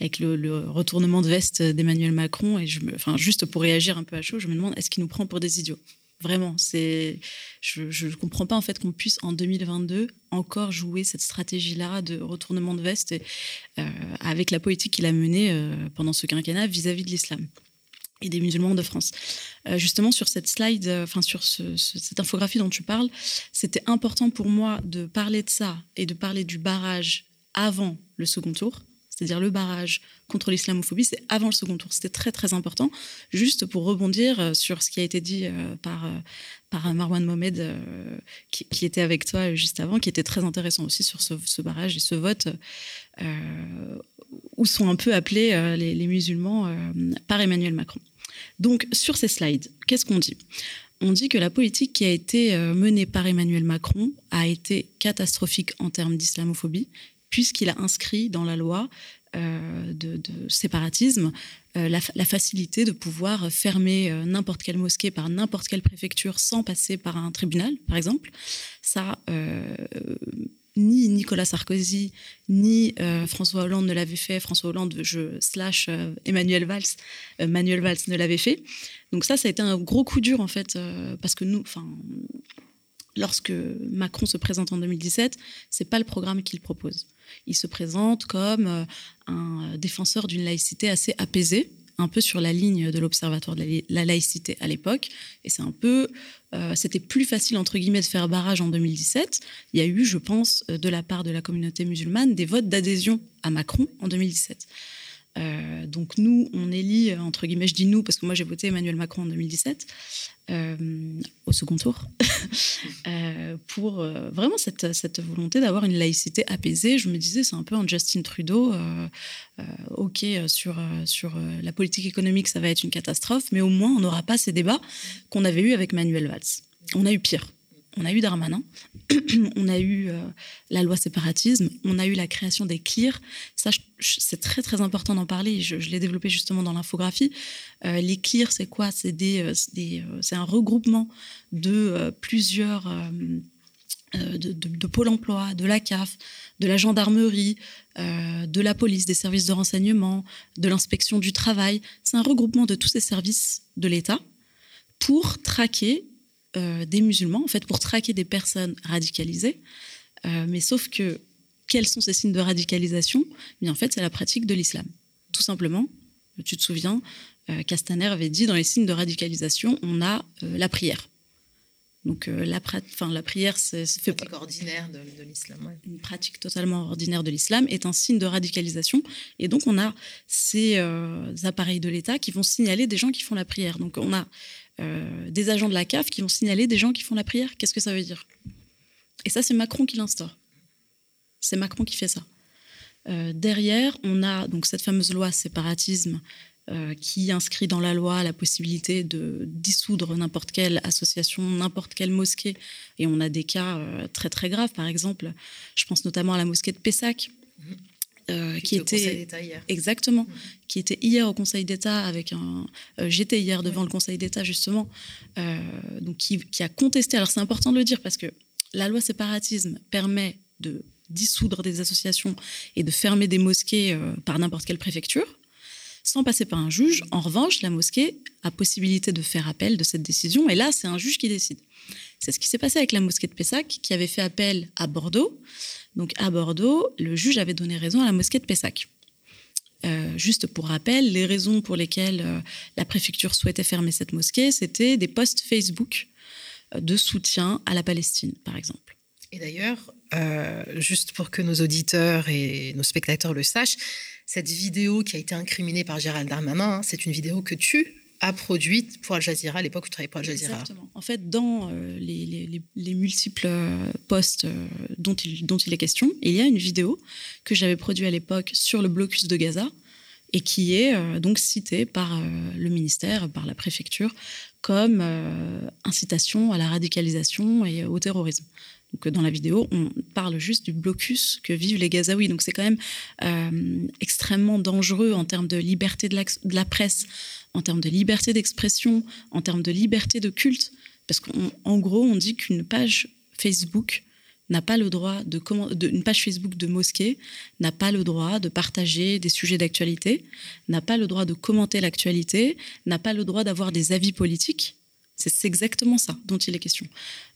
Speaker 22: avec le, retournement de veste d'Emmanuel Macron. Et enfin, juste pour réagir un peu à chaud, je me demande est-ce qu'il nous prend pour des idiots? Vraiment, c'est, je ne comprends pas en fait qu'on puisse en 2022 encore jouer cette stratégie-là de retournement de veste avec la politique qu'il a menée pendant ce quinquennat vis-à-vis de l'islam et des musulmans de France. Euh, justement, sur cette slide, euh, enfin sur ce- ce- cette infographie dont tu parles, c'était important pour moi de parler de ça et de parler du barrage avant le second tour. C'est-à-dire le barrage contre l'islamophobie, c'est avant le second tour. C'était très très important. Juste pour rebondir euh, sur ce qui a été dit euh, par, euh, par Marwan Mohamed, qui, était avec toi juste avant, qui était très intéressant aussi sur ce, barrage et ce vote, où sont un peu appelés les, musulmans par Emmanuel Macron. Donc, sur ces slides, qu'est-ce qu'on dit? On dit que la politique qui a été menée par Emmanuel Macron a été catastrophique en termes d'islamophobie, puisqu'il a inscrit dans la loi euh, de, séparatisme euh, la, fa- la facilité de pouvoir fermer euh, n'importe quelle mosquée par n'importe quelle préfecture sans passer par un tribunal, par exemple. Ça, ni Nicolas Sarkozy ni François Hollande ne l'avaient fait. François Hollande, je slash Emmanuel Valls, euh, Manuel Valls ne l'avait fait. Donc ça, ça a été un gros coup dur en fait, parce que nous, enfin, lorsque Macron se présente en 2017, c'est pas le programme qu'il propose. Il se présente comme euh, un défenseur d'une laïcité assez apaisée. un peu sur la ligne de l'Observatoire de la, la laïcité à l'époque. Et c'est un peu, euh, c'était plus facile entre guillemets de faire barrage en 2017. Il y a eu, je pense, euh, de la part de la communauté musulmane, des votes d'adhésion à Macron en 2017. Euh, donc nous, on élit, entre guillemets, je dis nous parce que moi j'ai voté Emmanuel Macron en 2017, euh, au second tour, euh, pour euh, vraiment cette, volonté d'avoir une laïcité apaisée. Je me disais, c'est un peu un Justin Trudeau, euh, euh, ok, sur, sur la politique économique, ça va être une catastrophe, mais au moins on n'aura pas ces débats qu'on avait eu avec Manuel Valls. On a eu pire on a eu Darmanin, on a eu euh, la loi séparatisme, on a eu la création des CLIR. Ça, c'est très très important d'en parler. Je, l'ai développé justement dans l'infographie. Euh, les CLIR, c'est quoi? C'est des, euh, un regroupement de plusieurs de, Pôle Emploi, de la CAF, de la gendarmerie, de la police, des services de renseignement, de l'inspection du travail. C'est un regroupement de tous ces services de l'État pour traquer euh, des musulmans, en fait, pour traquer des personnes radicalisées. Euh, mais sauf que, quels sont ces signes de radicalisation? Mais en fait, c'est la pratique de l'islam. Tout simplement, tu te souviens, euh, Castaner avait dit dans les signes de radicalisation, on a la prière. Donc la, la prière, c'est
Speaker 1: fait pratique ordinaire de, de l'islam. Ouais.
Speaker 22: Une pratique totalement ordinaire de l'islam est un signe de radicalisation. Et donc on a ces appareils de l'État qui vont signaler des gens qui font la prière. Donc on a euh, des agents de la CAF qui vont signaler des gens qui font la prière. Qu'est-ce que ça veut dire? Et ça, c'est Macron qui l'instaure. C'est Macron qui fait ça. Euh, derrière, on a donc cette fameuse loi séparatisme euh, qui inscrit dans la loi la possibilité de dissoudre n'importe quelle association, n'importe quelle mosquée. Et on a des cas très très graves. Par exemple, je pense notamment à la mosquée de Pessac.
Speaker 1: Euh, qui était
Speaker 22: exactement, mmh. qui était hier au Conseil d'État avec un. Euh, J'étais hier devant le Conseil d'État justement, euh, donc qui, qui, a contesté. Alors c'est important de le dire parce que la loi séparatisme permet de dissoudre des associations et de fermer des mosquées par n'importe quelle préfecture, sans passer par un juge. En revanche, la mosquée a possibilité de faire appel de cette décision, et là c'est un juge qui décide. C'est ce qui s'est passé avec la mosquée de Pessac, qui avait fait appel à Bordeaux. Donc à Bordeaux, le juge avait donné raison à la mosquée de Pessac. Euh, juste pour rappel, les raisons pour lesquelles euh, la préfecture souhaitait fermer cette mosquée, c'était des posts Facebook euh, de soutien à la Palestine, par exemple.
Speaker 1: Et d'ailleurs, juste pour que nos auditeurs et nos spectateurs le sachent, cette vidéo qui a été incriminée par Gérald Darmanin, hein, c'est une vidéo que tu a produite pour Al Jazeera à l'époque où tu travaillais pour Al Jazeera.
Speaker 22: Exactement. En fait, dans euh, les, les, les, multiples euh, posts euh, dont, il, est question, il y a une vidéo que j'avais produite à l'époque sur le blocus de Gaza et qui est donc citée par le ministère, par la préfecture, comme incitation à la radicalisation et au terrorisme. Dans la vidéo, on parle juste du blocus que vivent les Gazaouis. Donc, c'est quand même euh, extrêmement dangereux en termes de liberté de la, presse, en termes de liberté d'expression, en termes de liberté de culte. Parce qu'en gros, on dit qu'une page Facebook n'a pas le droit de une page Facebook de mosquée n'a pas le droit de partager des sujets d'actualité, n'a pas le droit de commenter l'actualité, n'a pas le droit d'avoir des avis politiques. C'est exactement ça dont il est question.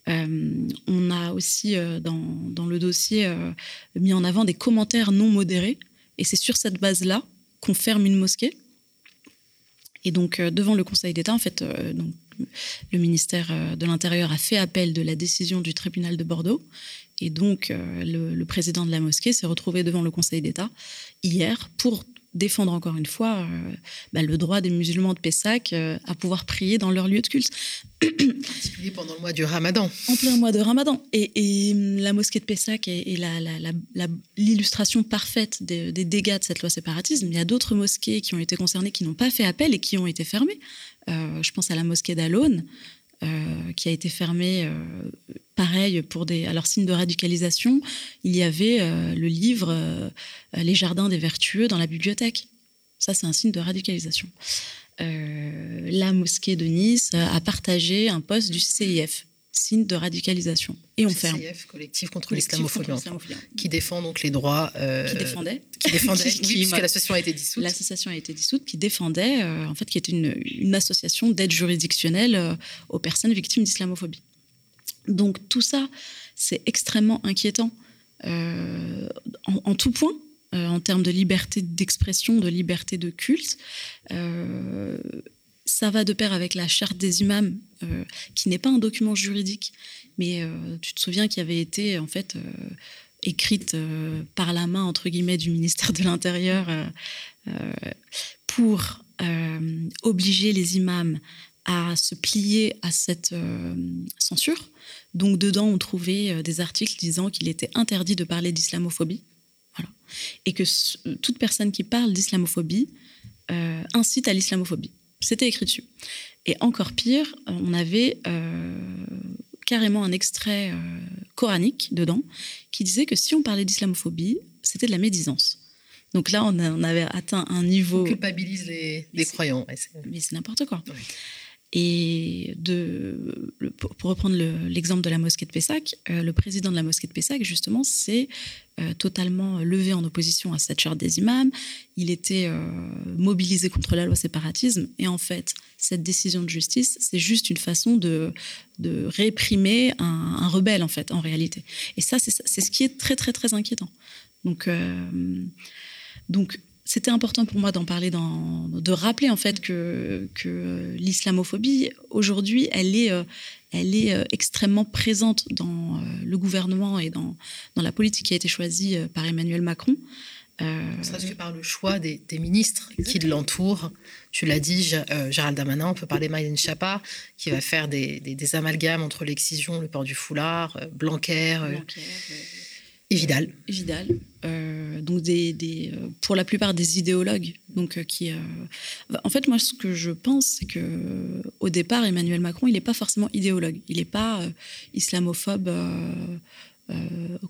Speaker 22: Euh, on a aussi euh, dans, le dossier euh, mis en avant des commentaires non modérés, et c'est sur cette base-là qu'on ferme une mosquée. Et donc, devant le Conseil d'État, en fait, donc, le ministère de l'Intérieur a fait appel de la décision du tribunal de Bordeaux. Et donc, le, président de la mosquée s'est retrouvé devant le Conseil d'État hier pour défendre encore une fois euh, bah, le droit des musulmans de Pessac euh, à pouvoir prier dans leur lieu de culte.
Speaker 1: Pendant le mois du Ramadan.
Speaker 22: En plein mois de Ramadan. Et, et la mosquée de Pessac est, est l'illustration parfaite des, des, dégâts de cette loi séparatisme. Il y a d'autres mosquées qui ont été concernées qui n'ont pas fait appel et qui ont été fermées. Euh, je pense à la mosquée d'Alone, euh, qui a été fermée, euh, pareil, pour des. Alors, signes de radicalisation, il y avait euh, le livre Les Jardins des Vertueux dans la bibliothèque. Ça, c'est un signe de radicalisation. la mosquée de Nice a partagé un poste du CIF, signe de radicalisation. Et on ferme.
Speaker 1: Collectif contre l'islamophobie, qui défend donc les droits.
Speaker 22: Euh, qui défendait.
Speaker 1: Qui défendait, qui, oui, puisque l'association a été dissoute.
Speaker 22: L'association a été dissoute, qui défendait, euh, en fait, qui était une, une association d'aide juridictionnelle euh, aux personnes victimes d'islamophobie. Donc tout ça, c'est extrêmement inquiétant en, en, tout point. en termes de liberté d'expression, de liberté de culte. ça va de pair avec la charte des imams, qui n'est pas un document juridique, mais tu te souviens qu'il avait été en fait écrite par la main entre guillemets du ministère de l'Intérieur pour obliger les imams à se plier à cette euh, censure. Donc dedans, on trouvait euh, des articles disant qu'il était interdit de parler d'islamophobie. Voilà. Et que toute personne qui parle d'islamophobie euh, incite à l'islamophobie. C'était écrit dessus. Et encore pire, on avait carrément un extrait coranique dedans qui disait que si on parlait d'islamophobie, c'était de la médisance. Donc là, on, avait atteint un niveau. On
Speaker 1: culpabilise les, croyants.
Speaker 22: mais c'est n'importe quoi. Et pour reprendre l'exemple de la mosquée de Pessac, euh, le président de la mosquée de Pessac, justement, s'est euh, totalement levé en opposition à cette charte des imams. Il était euh, mobilisé contre la loi séparatisme. Et en fait, cette décision de justice, c'est juste une façon de, de réprimer un, un, rebelle, en fait, en réalité. Et ça, c'est ce qui est très, très, très inquiétant. Donc, donc c'était important pour moi d'en parler, de rappeler en fait que, que l'islamophobie, aujourd'hui, elle est, euh, elle est euh, extrêmement présente dans euh, le gouvernement et dans, dans la politique qui a été choisie par Emmanuel Macron.
Speaker 1: Euh, serait que par le choix des, ministres qui l'entourent. Tu l'as dit, Gérald Damanin, on peut parler Maïden Chapa, qui va faire des, des, amalgames entre l'excision, le port du foulard, Blanquer. Et Vidal.
Speaker 22: Vidal. Euh, donc euh, pour la plupart des idéologues. Donc euh, qui, en fait, moi, ce que je pense, c'est que au départ, Emmanuel Macron, il n'est pas forcément idéologue. Il n'est pas islamophobe.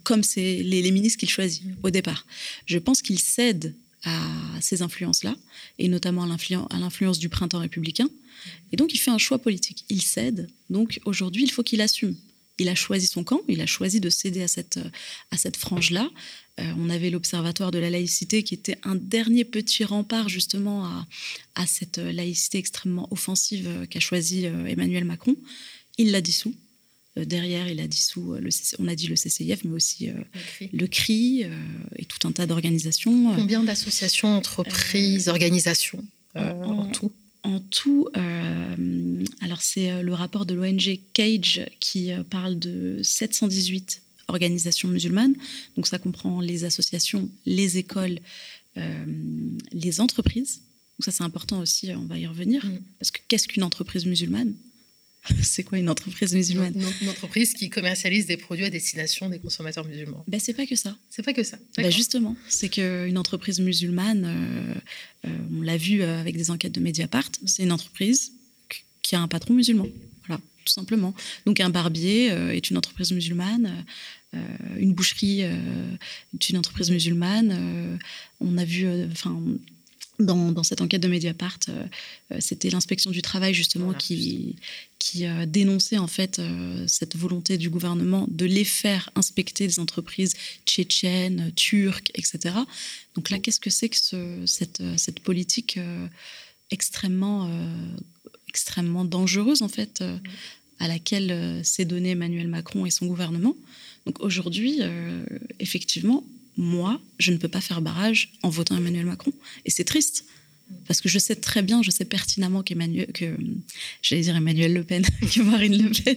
Speaker 22: comme c'est les, les, ministres qu'il choisit au départ. Je pense qu'il cède à ces influences-là, et notamment à l'influence du printemps républicain. Et donc, il fait un choix politique. Il cède. Donc, aujourd'hui, il faut qu'il assume il a choisi son camp, il a choisi de céder à cette, à cette frange-là. Euh, on avait l'Observatoire de la laïcité qui était un dernier petit rempart justement à, à cette laïcité extrêmement offensive euh, qu'a choisi euh, Emmanuel Macron. Il l'a dissous. derrière, il a dissous, le on a dit le CCIF, mais aussi le CRI, et tout un tas d'organisations.
Speaker 1: Combien d'associations, entreprises, organisations en tout?
Speaker 22: En tout, euh, alors c'est euh, le rapport de l'ONG Cage qui euh, parle de 718 organisations musulmanes. Donc ça comprend les associations, les écoles, les entreprises. Donc ça c'est important aussi, on va y revenir. Mm. Parce que qu'est-ce qu'une entreprise musulmane? c'est quoi une entreprise musulmane?
Speaker 1: Une, entreprise qui commercialise des produits à destination des consommateurs musulmans.
Speaker 22: Ben, c'est pas que ça.
Speaker 1: C'est pas que ça.
Speaker 22: Ben, justement, c'est qu'une entreprise musulmane, euh, euh, on l'a vu euh, avec des enquêtes de Mediapart, c'est une entreprise qui a un patron musulman. Voilà, tout simplement. Donc un barbier est une entreprise musulmane. une boucherie est une entreprise musulmane. on a vu, enfin, dans, cette enquête de Mediapart, euh, euh, c'était l'inspection du travail justement qui, qui euh, dénonçait en fait cette volonté du gouvernement de les faire inspecter des entreprises tchétchènes, turques, etc. Donc là, qu'est-ce que c'est que ce, cette, cette, politique extrêmement, extrêmement dangereuse en fait à laquelle s'est donné Emmanuel Macron et son gouvernement? Donc aujourd'hui, effectivement, moi, je ne peux pas faire barrage en votant Emmanuel Macron. Et c'est triste. Parce que je sais très bien, je sais pertinemment qu'Emmanuel, que j'allais dire Emmanuel Le Pen, que Marine Le Pen,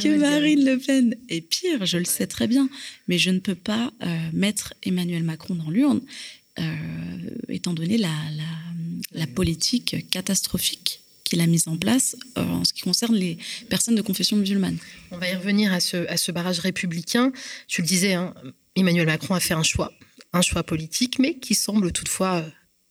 Speaker 22: que Marine Le Pen est pire, je le sais très bien, mais je ne peux pas euh, mettre Emmanuel Macron dans l'urne, euh, étant donné la, la, politique catastrophique qu'il a mise en place euh, en ce qui concerne les personnes de confession musulmane.
Speaker 1: On va y revenir à ce, à ce barrage républicain. Tu le disais, hein, Emmanuel Macron a fait un choix, un choix politique, mais qui semble toutefois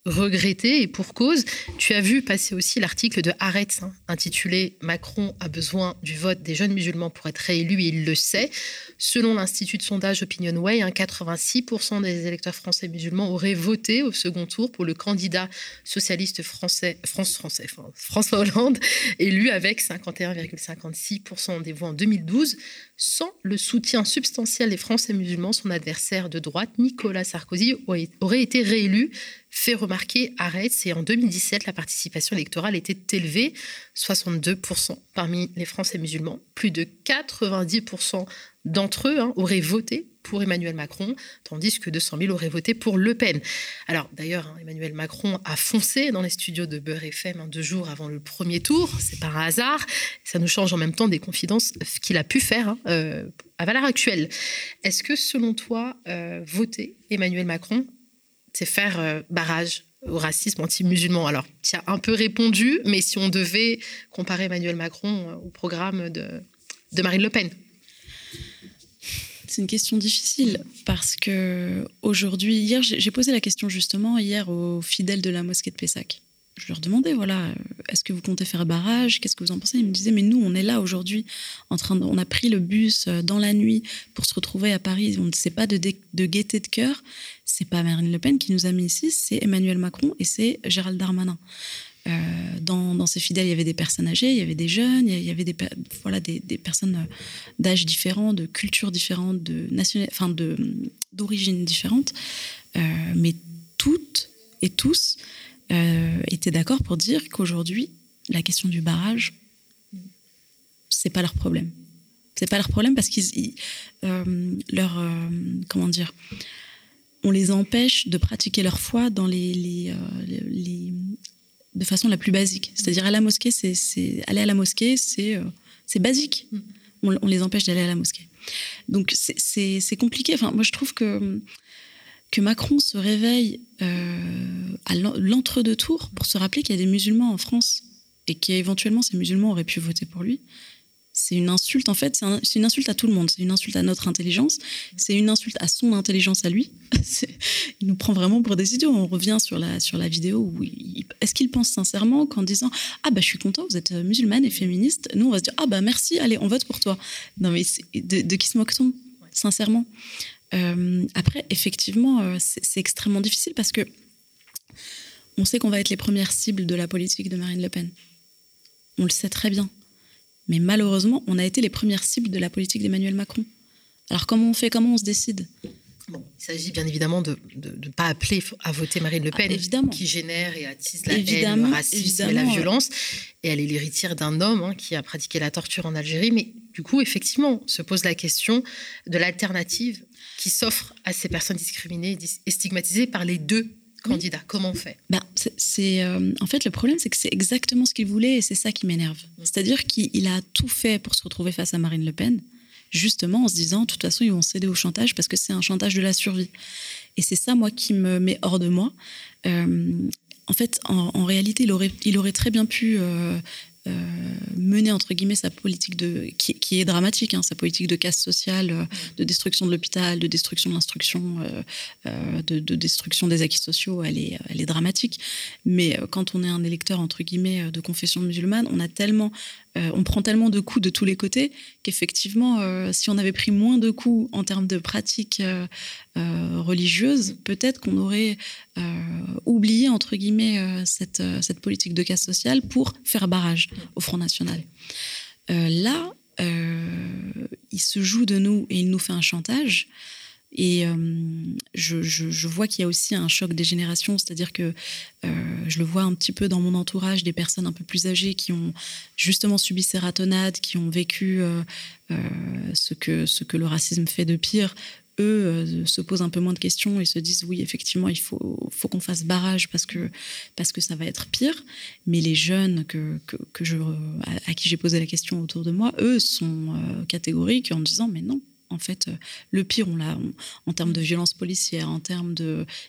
Speaker 1: regretté et pour cause. Tu as vu passer aussi l'article de Haaretz hein, intitulé Macron a besoin du vote des jeunes musulmans pour être réélu et il le sait. Selon l'Institut de sondage OpinionWay, 86% des électeurs français musulmans auraient voté au second tour pour le candidat socialiste français, France, français, François Hollande, élu avec 51,56% des voix en 2012. Sans le soutien substantiel des Français musulmans, son adversaire de droite, Nicolas Sarkozy, aurait été réélu fait remarquer Arrête, et en 2017, la participation électorale était élevée, 62% parmi les Français musulmans. Plus de 90% d'entre eux hein, auraient voté pour Emmanuel Macron, tandis que 200 000 auraient voté pour Le Pen. Alors d'ailleurs, hein, Emmanuel Macron a foncé dans les studios de Beurre FM hein, deux jours avant le premier tour, c'est pas un hasard, ça nous change en même temps des confidences qu'il a pu faire hein, euh, à valeur actuelle. Est-ce que selon toi, euh, voter Emmanuel Macron, c'est faire euh, barrage au racisme anti-musulman Alors, tu as un peu répondu, mais si on devait comparer Emmanuel Macron au programme de, de Marine Le Pen
Speaker 22: c'est une question difficile parce que aujourd'hui, hier, j'ai posé la question justement hier aux fidèles de la mosquée de Pessac. Je leur demandais, voilà, euh, est-ce que vous comptez faire barrage? Qu'est-ce que vous en pensez? Ils me disaient, mais nous, on est là aujourd'hui, en train on a pris le bus euh, dans la nuit pour se retrouver à Paris. On ne sait pas de, de gaieté de cœur. C'est pas Marine Le Pen qui nous a mis ici, c'est Emmanuel Macron et c'est Gérald Darmanin. Euh, dans, ces fidèles, il y avait des personnes âgées, il y avait des jeunes, il y avait des, voilà, des, personnes euh, d'âge différents, de cultures différentes, de enfin d'origines différentes, euh, mais toutes et tous étaient d'accord pour dire qu'aujourd'hui, la question du barrage, c'est pas leur problème. C'est pas leur problème parce qu'ils leur comment dire on les empêche de pratiquer leur foi dans les, les, de façon la plus basique. C'est-à-dire à la mosquée, c'est aller à la mosquée, c'est euh, c'est basique. Mm. On, les empêche d'aller à la mosquée. Donc c'est compliqué. Enfin, moi je trouve que que Macron se réveille euh, à l'entre-deux tours pour se rappeler qu'il y a des musulmans en France et qu'éventuellement ces musulmans auraient pu voter pour lui c'est une insulte en fait, c'est une insulte à tout le monde, c'est une insulte à notre intelligence, c'est une insulte à son intelligence à lui. il nous prend vraiment pour des idiots. On revient sur la, sur la vidéo où est-ce qu'il pense sincèrement qu'en disant ah bah je suis content, vous êtes euh, musulmane et féministe, nous on va se dire ah bah merci, allez on vote pour toi. Non mais de, qui se moque-t-on sincèrement? Euh, Après effectivement euh, c'est extrêmement difficile parce que on sait qu'on va être les premières cibles de la politique de Marine Le Pen. On le sait très bien. Mais malheureusement, on a été les premières cibles de la politique d'Emmanuel Macron. Alors comment on fait Comment on se décide?
Speaker 1: Il s'agit bien évidemment de ne pas appeler à voter Marine Le Pen,
Speaker 22: ah,
Speaker 1: qui génère et attise la haine, le racisme et la violence. Et elle est l'héritière d'un homme hein, qui a pratiqué la torture en Algérie. Mais du coup, effectivement, se pose la question de l'alternative qui s'offre à ces personnes discriminées et stigmatisées par les deux candidat Comment on fait
Speaker 22: ben, c'est, euh, En fait, le problème, c'est que c'est exactement ce qu'il voulait et c'est ça qui m'énerve. C'est-à-dire qu'il a tout fait pour se retrouver face à Marine Le Pen, justement en se disant, de toute façon, ils vont céder au chantage parce que c'est un chantage de la survie. Et c'est ça, moi, qui me met hors de moi. Euh, en fait, en, réalité, il aurait, il aurait très bien pu euh, euh, mener entre guillemets sa politique de qui, est dramatique, hein, sa politique de casse sociale, euh, de destruction de l'hôpital, de destruction de l'instruction, euh, de, destruction des acquis sociaux, elle est, dramatique. Mais quand on est un électeur entre guillemets de confession musulmane, on a tellement on prend tellement de coups de tous les côtés qu'effectivement, si on avait pris moins de coups en termes de pratiques religieuses, peut-être qu'on aurait oublié, entre guillemets, cette, cette politique de casse sociale pour faire barrage au Front National. là, il se joue de nous et il nous fait un chantage. Et euh, je, vois qu'il y a aussi un choc des générations, c'est-à-dire que euh, je le vois un petit peu dans mon entourage, des personnes un peu plus âgées qui ont justement subi ces ratonnades, qui ont vécu euh, ce, que, ce que le racisme fait de pire. Eux se posent un peu moins de questions et se disent oui, effectivement, il faut, faut qu'on fasse barrage parce que, parce que ça va être pire. Mais les jeunes que, que, je, à, qui j'ai posé la question autour de moi, eux sont catégoriques en disant mais non, en fait, euh, le pire, on l'a en termes de violence policière, en termes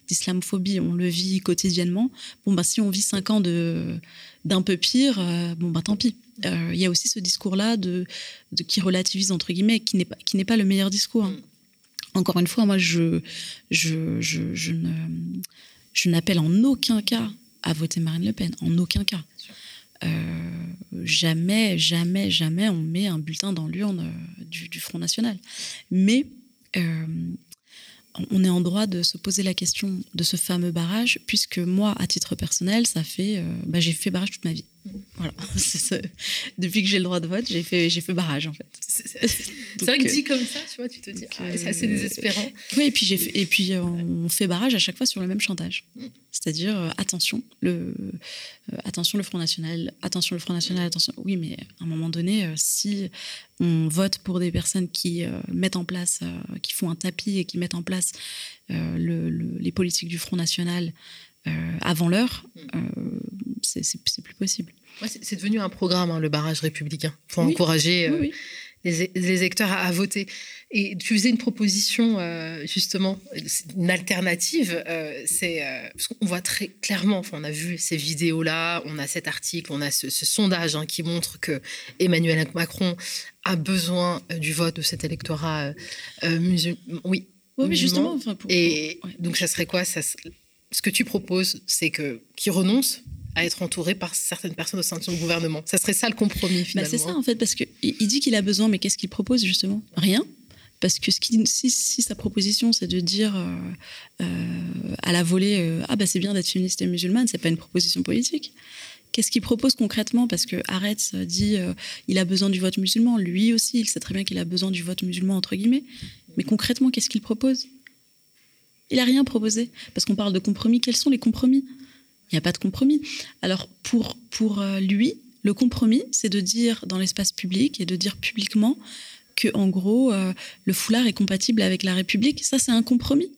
Speaker 22: d'islamophobie, on le vit quotidiennement. Bon, bah, si on vit cinq ans d'un peu pire, euh, bon, bah, tant pis. Euh, il y a aussi ce discours-là de, qui relativise, entre guillemets, qui n'est pas, pas le meilleur discours. Hein. Encore une fois, moi, je, je, je, je n'appelle en aucun cas à voter Marine Le Pen, en aucun cas. Euh, jamais, jamais, jamais on met un bulletin dans l'urne euh, du, Front National. Mais euh, on est en droit de se poser la question de ce fameux barrage, puisque moi, à titre personnel, ça fait, bah, j'ai fait barrage toute ma vie. Voilà. Depuis que j'ai le droit de vote, j'ai fait, j'ai fait barrage en fait.
Speaker 1: C'est vrai que dit comme ça, tu vois, tu te dis, ah, c'est assez désespérant.
Speaker 22: Oui, et puis, j'ai fait, et puis on fait barrage à chaque fois sur le même chantage. C'est-à-dire, euh, attention, le, euh, attention le Front National, attention le Front National, attention. Oui, mais à un moment donné, euh, si on vote pour des personnes qui mettent en place, qui font un tapis et qui mettent en place le, les politiques du Front National avant l'heure, c'est plus possible.
Speaker 1: c'est devenu un programme, hein, le barrage républicain, pour encourager Les, électeurs à, voter. Et tu faisais une proposition, euh, justement, une alternative. Euh, c'est euh, parce qu'on voit très clairement, enfin, on a vu ces vidéos-là, on a cet article, on a ce, sondage hein, qui montre que Emmanuel Macron a besoin du vote de cet électorat musulman. Oui.
Speaker 22: Oui, justement.
Speaker 1: Et donc, ça serait quoi? Ça, Ce que tu proposes, c'est que qui renonce à être entouré par certaines personnes au sein de son gouvernement. Ça serait ça le compromis bah, finalement.
Speaker 22: c'est ça en fait, parce qu'il dit qu'il a besoin, mais qu'est-ce qu'il propose justement? Rien. Parce que ce qui, si, sa proposition c'est de dire euh, euh, à la volée euh, ah bah c'est bien d'être féministe et musulmane, c'est pas une proposition politique. Qu'est-ce qu'il propose concrètement? Parce que Arrête dit il a besoin du vote musulman. Lui aussi, il sait très bien qu'il a besoin du vote musulman entre guillemets. Mais concrètement, qu'est-ce qu'il propose? Il a rien proposé. Parce qu'on parle de compromis. Quels sont les compromis? Il n'y a pas de compromis. Alors pour, pour euh, lui, le compromis, c'est de dire dans l'espace public et de dire publiquement que en gros, euh, le foulard est compatible avec la République. Ça, c'est un compromis.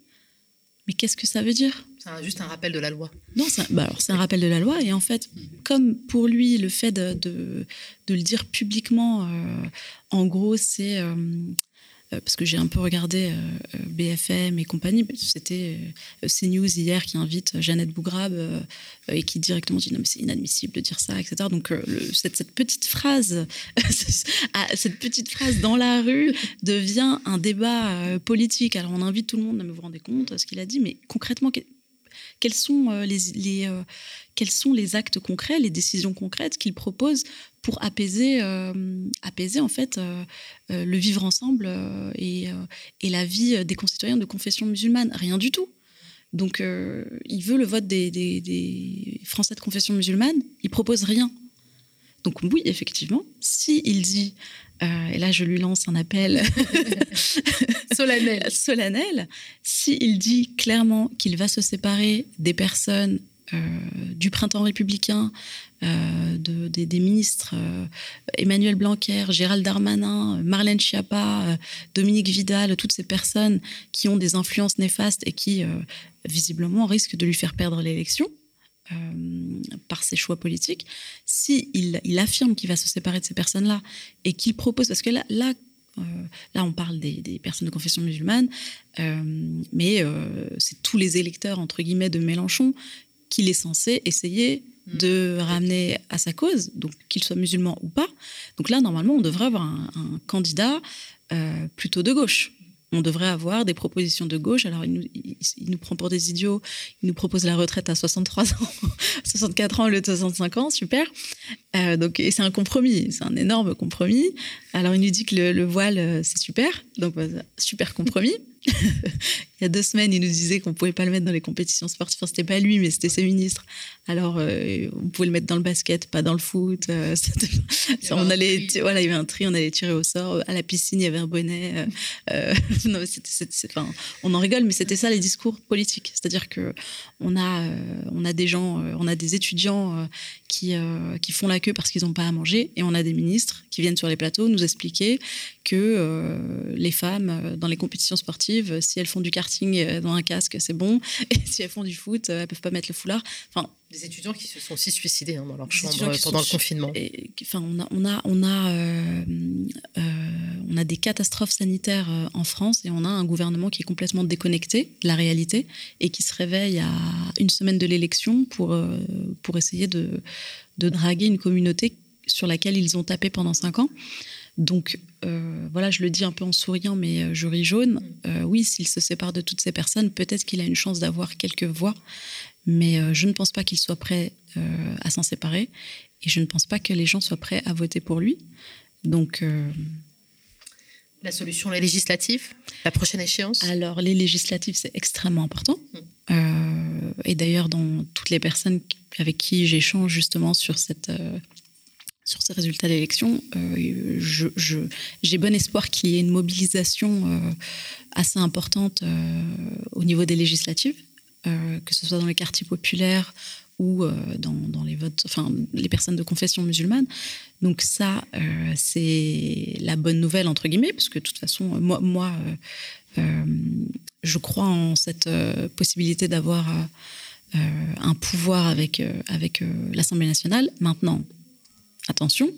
Speaker 22: Mais qu'est-ce que ça veut dire?
Speaker 1: C'est juste un rappel de la loi.
Speaker 22: Non, c'est bah un rappel de la loi. Et en fait, comme pour lui, le fait de, de, le dire publiquement, euh, en gros, c'est euh, parce que j'ai un peu regardé euh, euh, BFM et compagnie, c'était CNews hier qui invite Jeannette Bougrabe et qui directement dit non mais c'est inadmissible de dire ça, etc. Donc cette, petite phrase, cette petite phrase dans la rue devient un débat politique. Alors on invite tout le monde, à me vous rendez compte ce qu'il a dit, mais concrètement quels sont les, quels sont les actes concrets, les décisions concrètes qu'il propose pour apaiser, euh, apaiser en fait euh, euh, le vivre ensemble et, et, la vie des concitoyens de confession musulmane. Rien du tout. Donc, il veut le vote des, des, Français de confession musulmane. Il propose rien. Donc oui, effectivement, si il dit, et là je lui lance un appel
Speaker 1: solennel,
Speaker 22: solennel, si il dit clairement qu'il va se séparer des personnes du printemps républicain, euh, de, des, ministres euh, Emmanuel Blanquer, Gérald Darmanin, Marlène Schiappa, euh, Dominique Vidal, toutes ces personnes qui ont des influences néfastes et qui visiblement risquent de lui faire perdre l'élection. Par ses choix politiques, si il, affirme qu'il va se séparer de ces personnes-là et qu'il propose, parce que là, là là, on parle des, des, personnes de confession musulmane, mais c'est tous les électeurs, entre guillemets, de Mélenchon qu'il est censé essayer de ramener à sa cause, donc qu'il soit musulman ou pas. Donc là, normalement, on devrait avoir un, candidat euh, plutôt de gauche. On devrait avoir des propositions de gauche. Alors, il nous, prend pour des idiots. Il nous propose la retraite à 63 ans, 64 ans au lieu de 65 ans. Super. Euh, donc, et c'est un compromis. C'est un énorme compromis. Alors, il nous dit que le, voile, euh, c'est super. Donc, super compromis. il y a deux semaines, il nous disait qu'on pouvait pas le mettre dans les compétitions sportives. Enfin, c'était pas lui, mais c'était ses ministres. Alors, euh, on pouvait le mettre dans le basket, pas dans le foot. Euh, on allait, voilà, il y avait un tri, on allait tirer au sort. À la piscine, il y avait un bonnet. Euh, non, enfin, on en rigole, mais c'était ça les discours politiques. C'est-à-dire que on a, on a des gens, on a des étudiants qui, qui font la queue parce qu'ils n'ont pas à manger, et on a des ministres qui viennent sur les plateaux nous expliquer que les femmes dans les compétitions sportives si elles font du karting euh, dans un casque, c'est bon. Et si elles font du foot, euh, elles peuvent pas mettre le foulard. Enfin,
Speaker 1: des étudiants qui se sont aussi suicidés hein, dans leur chambre pendant le confinement.
Speaker 22: Et, enfin, on a, on a, on a, euh, on a des catastrophes sanitaires en France et on a un gouvernement qui est complètement déconnecté de la réalité et qui se réveille à une semaine de l'élection pour, pour essayer de, de draguer une communauté sur laquelle ils ont tapé pendant cinq ans. Donc euh, voilà, je le dis un peu en souriant, mais euh, je ris jaune. Mm. Euh, oui, s'il se sépare de toutes ces personnes, peut-être qu'il a une chance d'avoir quelques voix, mais je ne pense pas qu'il soit prêt à s'en séparer et je ne pense pas que les gens soient prêts à voter pour lui. Donc.
Speaker 1: la solution, les législatives La prochaine échéance?
Speaker 22: Alors, les législatives, c'est extrêmement important. Mm. et d'ailleurs, dans toutes les personnes avec qui j'échange justement sur cette sur ces résultats d'élection, j'ai je, bon espoir qu'il y ait une mobilisation assez importante au niveau des législatives, que ce soit dans les quartiers populaires ou dans, les votes, enfin les personnes de confession musulmane. Donc ça, c'est la bonne nouvelle entre guillemets, parce que de toute façon, moi, euh, je crois en cette euh, possibilité d'avoir euh, un pouvoir avec l'Assemblée nationale. Maintenant, attention,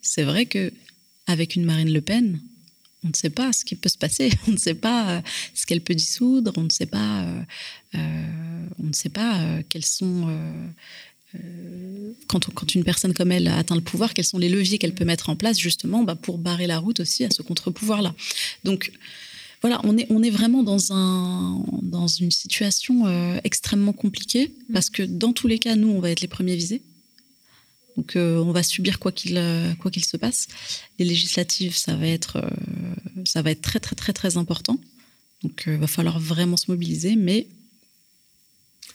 Speaker 22: c'est vrai que avec une Marine Le Pen, on ne sait pas ce qui peut se passer, on ne sait pas ce qu'elle peut dissoudre, on ne sait pas, on ne sait pas quels sont quand, une personne comme elle atteint le pouvoir, quels sont les leviers qu'elle peut mettre en place justement bah, pour barrer la route aussi à ce contre-pouvoir-là. Donc voilà, on est, on est vraiment dans, un, dans une situation euh, extrêmement compliquée parce que dans tous les cas, nous, on va être les premiers visés. Donc, euh, on va subir quoi qu'il euh, quoi qu'il se passe. Les législatives, ça va être être très très très très important. Donc, il va falloir vraiment se mobiliser, mais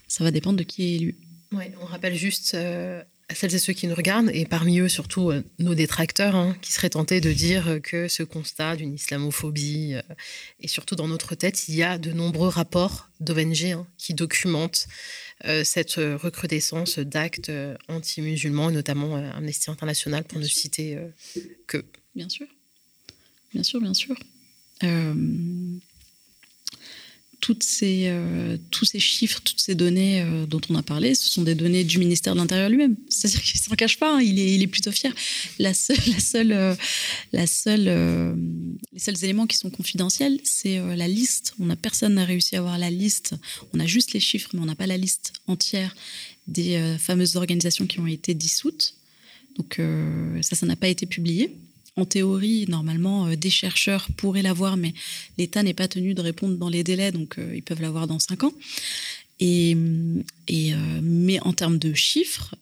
Speaker 22: ça va dépendre de qui est élu.
Speaker 1: Ouais, on rappelle juste celles et ceux qui nous regardent, et parmi eux surtout euh, nos détracteurs, hein, qui seraient tentés de dire que ce constat d'une islamophobie, euh, et surtout dans notre tête, il y a de nombreux rapports d'ONG hein, qui documentent euh, cette recrudescence d'actes anti-musulmans, notamment Amnesty International, pour ne citer que.
Speaker 22: Bien sûr, bien sûr, bien sûr toutes ces, euh, tous ces chiffres, toutes ces données euh, dont on a parlé, ce sont des données du ministère de l'Intérieur lui-même. C'est-à-dire qu'il ne s'en cache pas, hein, il, est, il, est, plutôt fier. La seule, la seule, euh, la seule, les seuls éléments qui sont confidentiels, c'est la liste. On a, personne n'a réussi à avoir la liste. On a juste les chiffres, mais on n'a pas la liste entière des fameuses organisations qui ont été dissoutes. Donc ça, ça n'a pas été publié en théorie, normalement, euh, des chercheurs pourraient l'avoir, mais l'État n'est pas tenu de répondre dans les délais, donc euh, ils peuvent l'avoir dans cinq ans. Et, et euh, mais en termes de chiffres,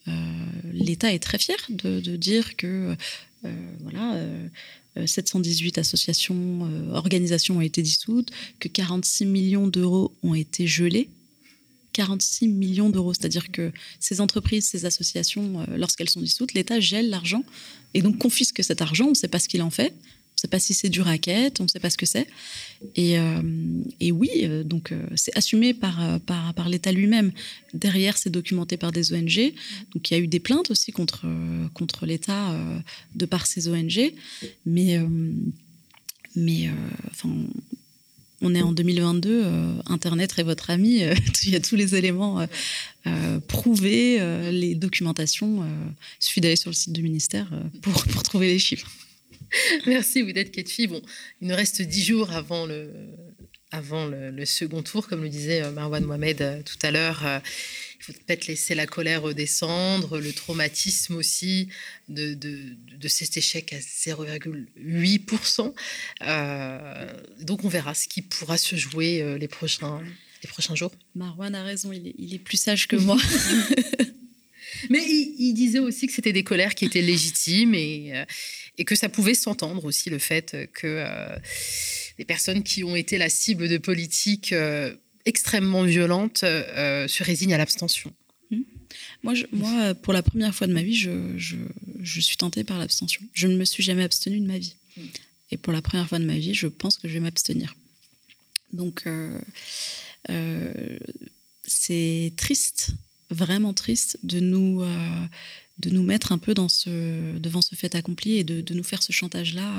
Speaker 22: l'État est très fier de, dire que voilà, 718 associations, organisations ont été dissoutes, que 46 millions d'euros ont été gelés 46 millions d'euros. C'est-à-dire que ces entreprises, ces associations, lorsqu'elles sont dissoutes, l'État gèle l'argent et donc confisque cet argent. On ne sait pas ce qu'il en fait. On ne sait pas si c'est du racket, on ne sait pas ce que c'est. Et, euh, oui, euh, donc euh, c'est assumé par, l'État lui-même. Derrière, c'est documenté par des ONG. Donc il y a eu des plaintes aussi contre, contre l'État de par ces ONG. Mais, mais enfin, on est en 2022, Internet est votre ami, il y a tous les éléments euh, prouvés, les documentations. il suffit d'aller sur le site du ministère pour, pour trouver les chiffres.
Speaker 1: Merci, vous êtes Ketfi. Bon, il nous reste dix jours avant le, avant le, second tour, comme le disait Marwan Mohamed tout à l'heure. il faut peut-être laisser la colère descendre, le traumatisme aussi de, de, de cet échec à 0,8%. Euh, donc on verra ce qui pourra se jouer les prochains, les prochains jours.
Speaker 22: Marwan a raison, il est, il est plus sage que moi.
Speaker 1: Mais il, disait aussi que c'était des colères qui étaient légitimes et, euh, et que ça pouvait s'entendre aussi le fait que euh, des personnes qui ont été la cible de politiques euh, extrêmement violentes se résignent à l'abstention.
Speaker 22: Mmh. Moi, moi, pour la première fois de ma vie, je, je, je suis tentée par l'abstention. Je ne me suis jamais abstenue de ma vie. Mmh. Et pour la première fois de ma vie, je pense que je vais m'abstenir. Donc, c'est triste vraiment triste de nous, euh, de nous mettre un peu dans ce, devant ce fait accompli et de, de nous faire ce chantage-là.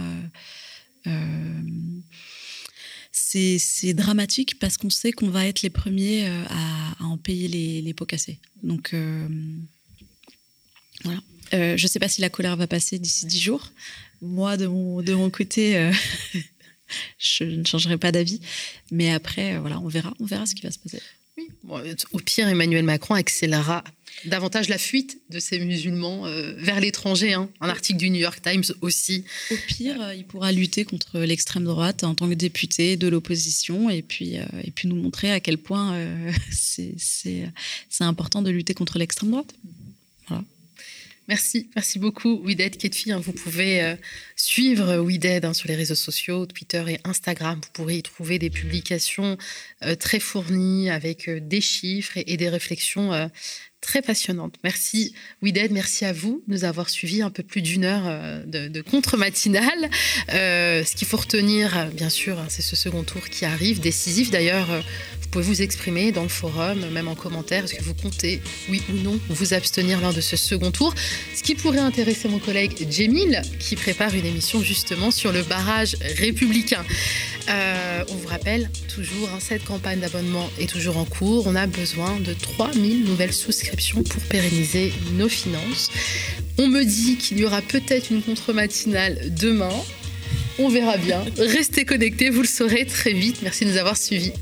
Speaker 22: Euh, euh, c'est dramatique parce qu'on sait qu'on va être les premiers à, à en payer les, les, pots cassés. Donc, voilà. je ne sais pas si la colère va passer d'ici dix jours. Moi, de mon, de mon côté, je ne changerai pas d'avis. Mais après, voilà, on verra, on verra ce qui va se passer.
Speaker 1: Oui. au pire, Emmanuel Macron accélérera davantage la fuite de ces musulmans euh, vers l'étranger. Hein. Un article du New York Times aussi.
Speaker 22: Au pire, euh, il pourra lutter contre l'extrême droite en tant que député de l'opposition et puis, euh, et puis nous montrer à quel point c'est important de lutter contre l'extrême droite. Voilà.
Speaker 1: Merci, merci beaucoup, Wided Ketfi. Hein, vous pouvez euh, suivre Wided hein, sur les réseaux sociaux, Twitter et Instagram. Vous pourrez y trouver des publications euh, très fournies avec euh, des chiffres et, des réflexions très passionnantes. Merci, Wided. Merci à vous de nous avoir suivis un peu plus d'une heure de, de contre-matinale. ce qu'il faut retenir, bien sûr, hein, c'est ce second tour qui arrive, décisif d'ailleurs vous pouvez vous exprimer dans le forum, même en commentaire. Est-ce que vous comptez, oui ou non, vous abstenir lors de ce second tour? Ce qui pourrait intéresser mon collègue Jemil, qui prépare une émission justement sur le barrage républicain. Euh, on vous rappelle toujours, hein, cette campagne d'abonnement est toujours en cours. On a besoin de 3000 nouvelles souscriptions pour pérenniser nos finances. On me dit qu'il y aura peut-être une contre-matinale demain. On verra bien. Restez connectés, vous le saurez très vite. Merci de nous avoir suivis.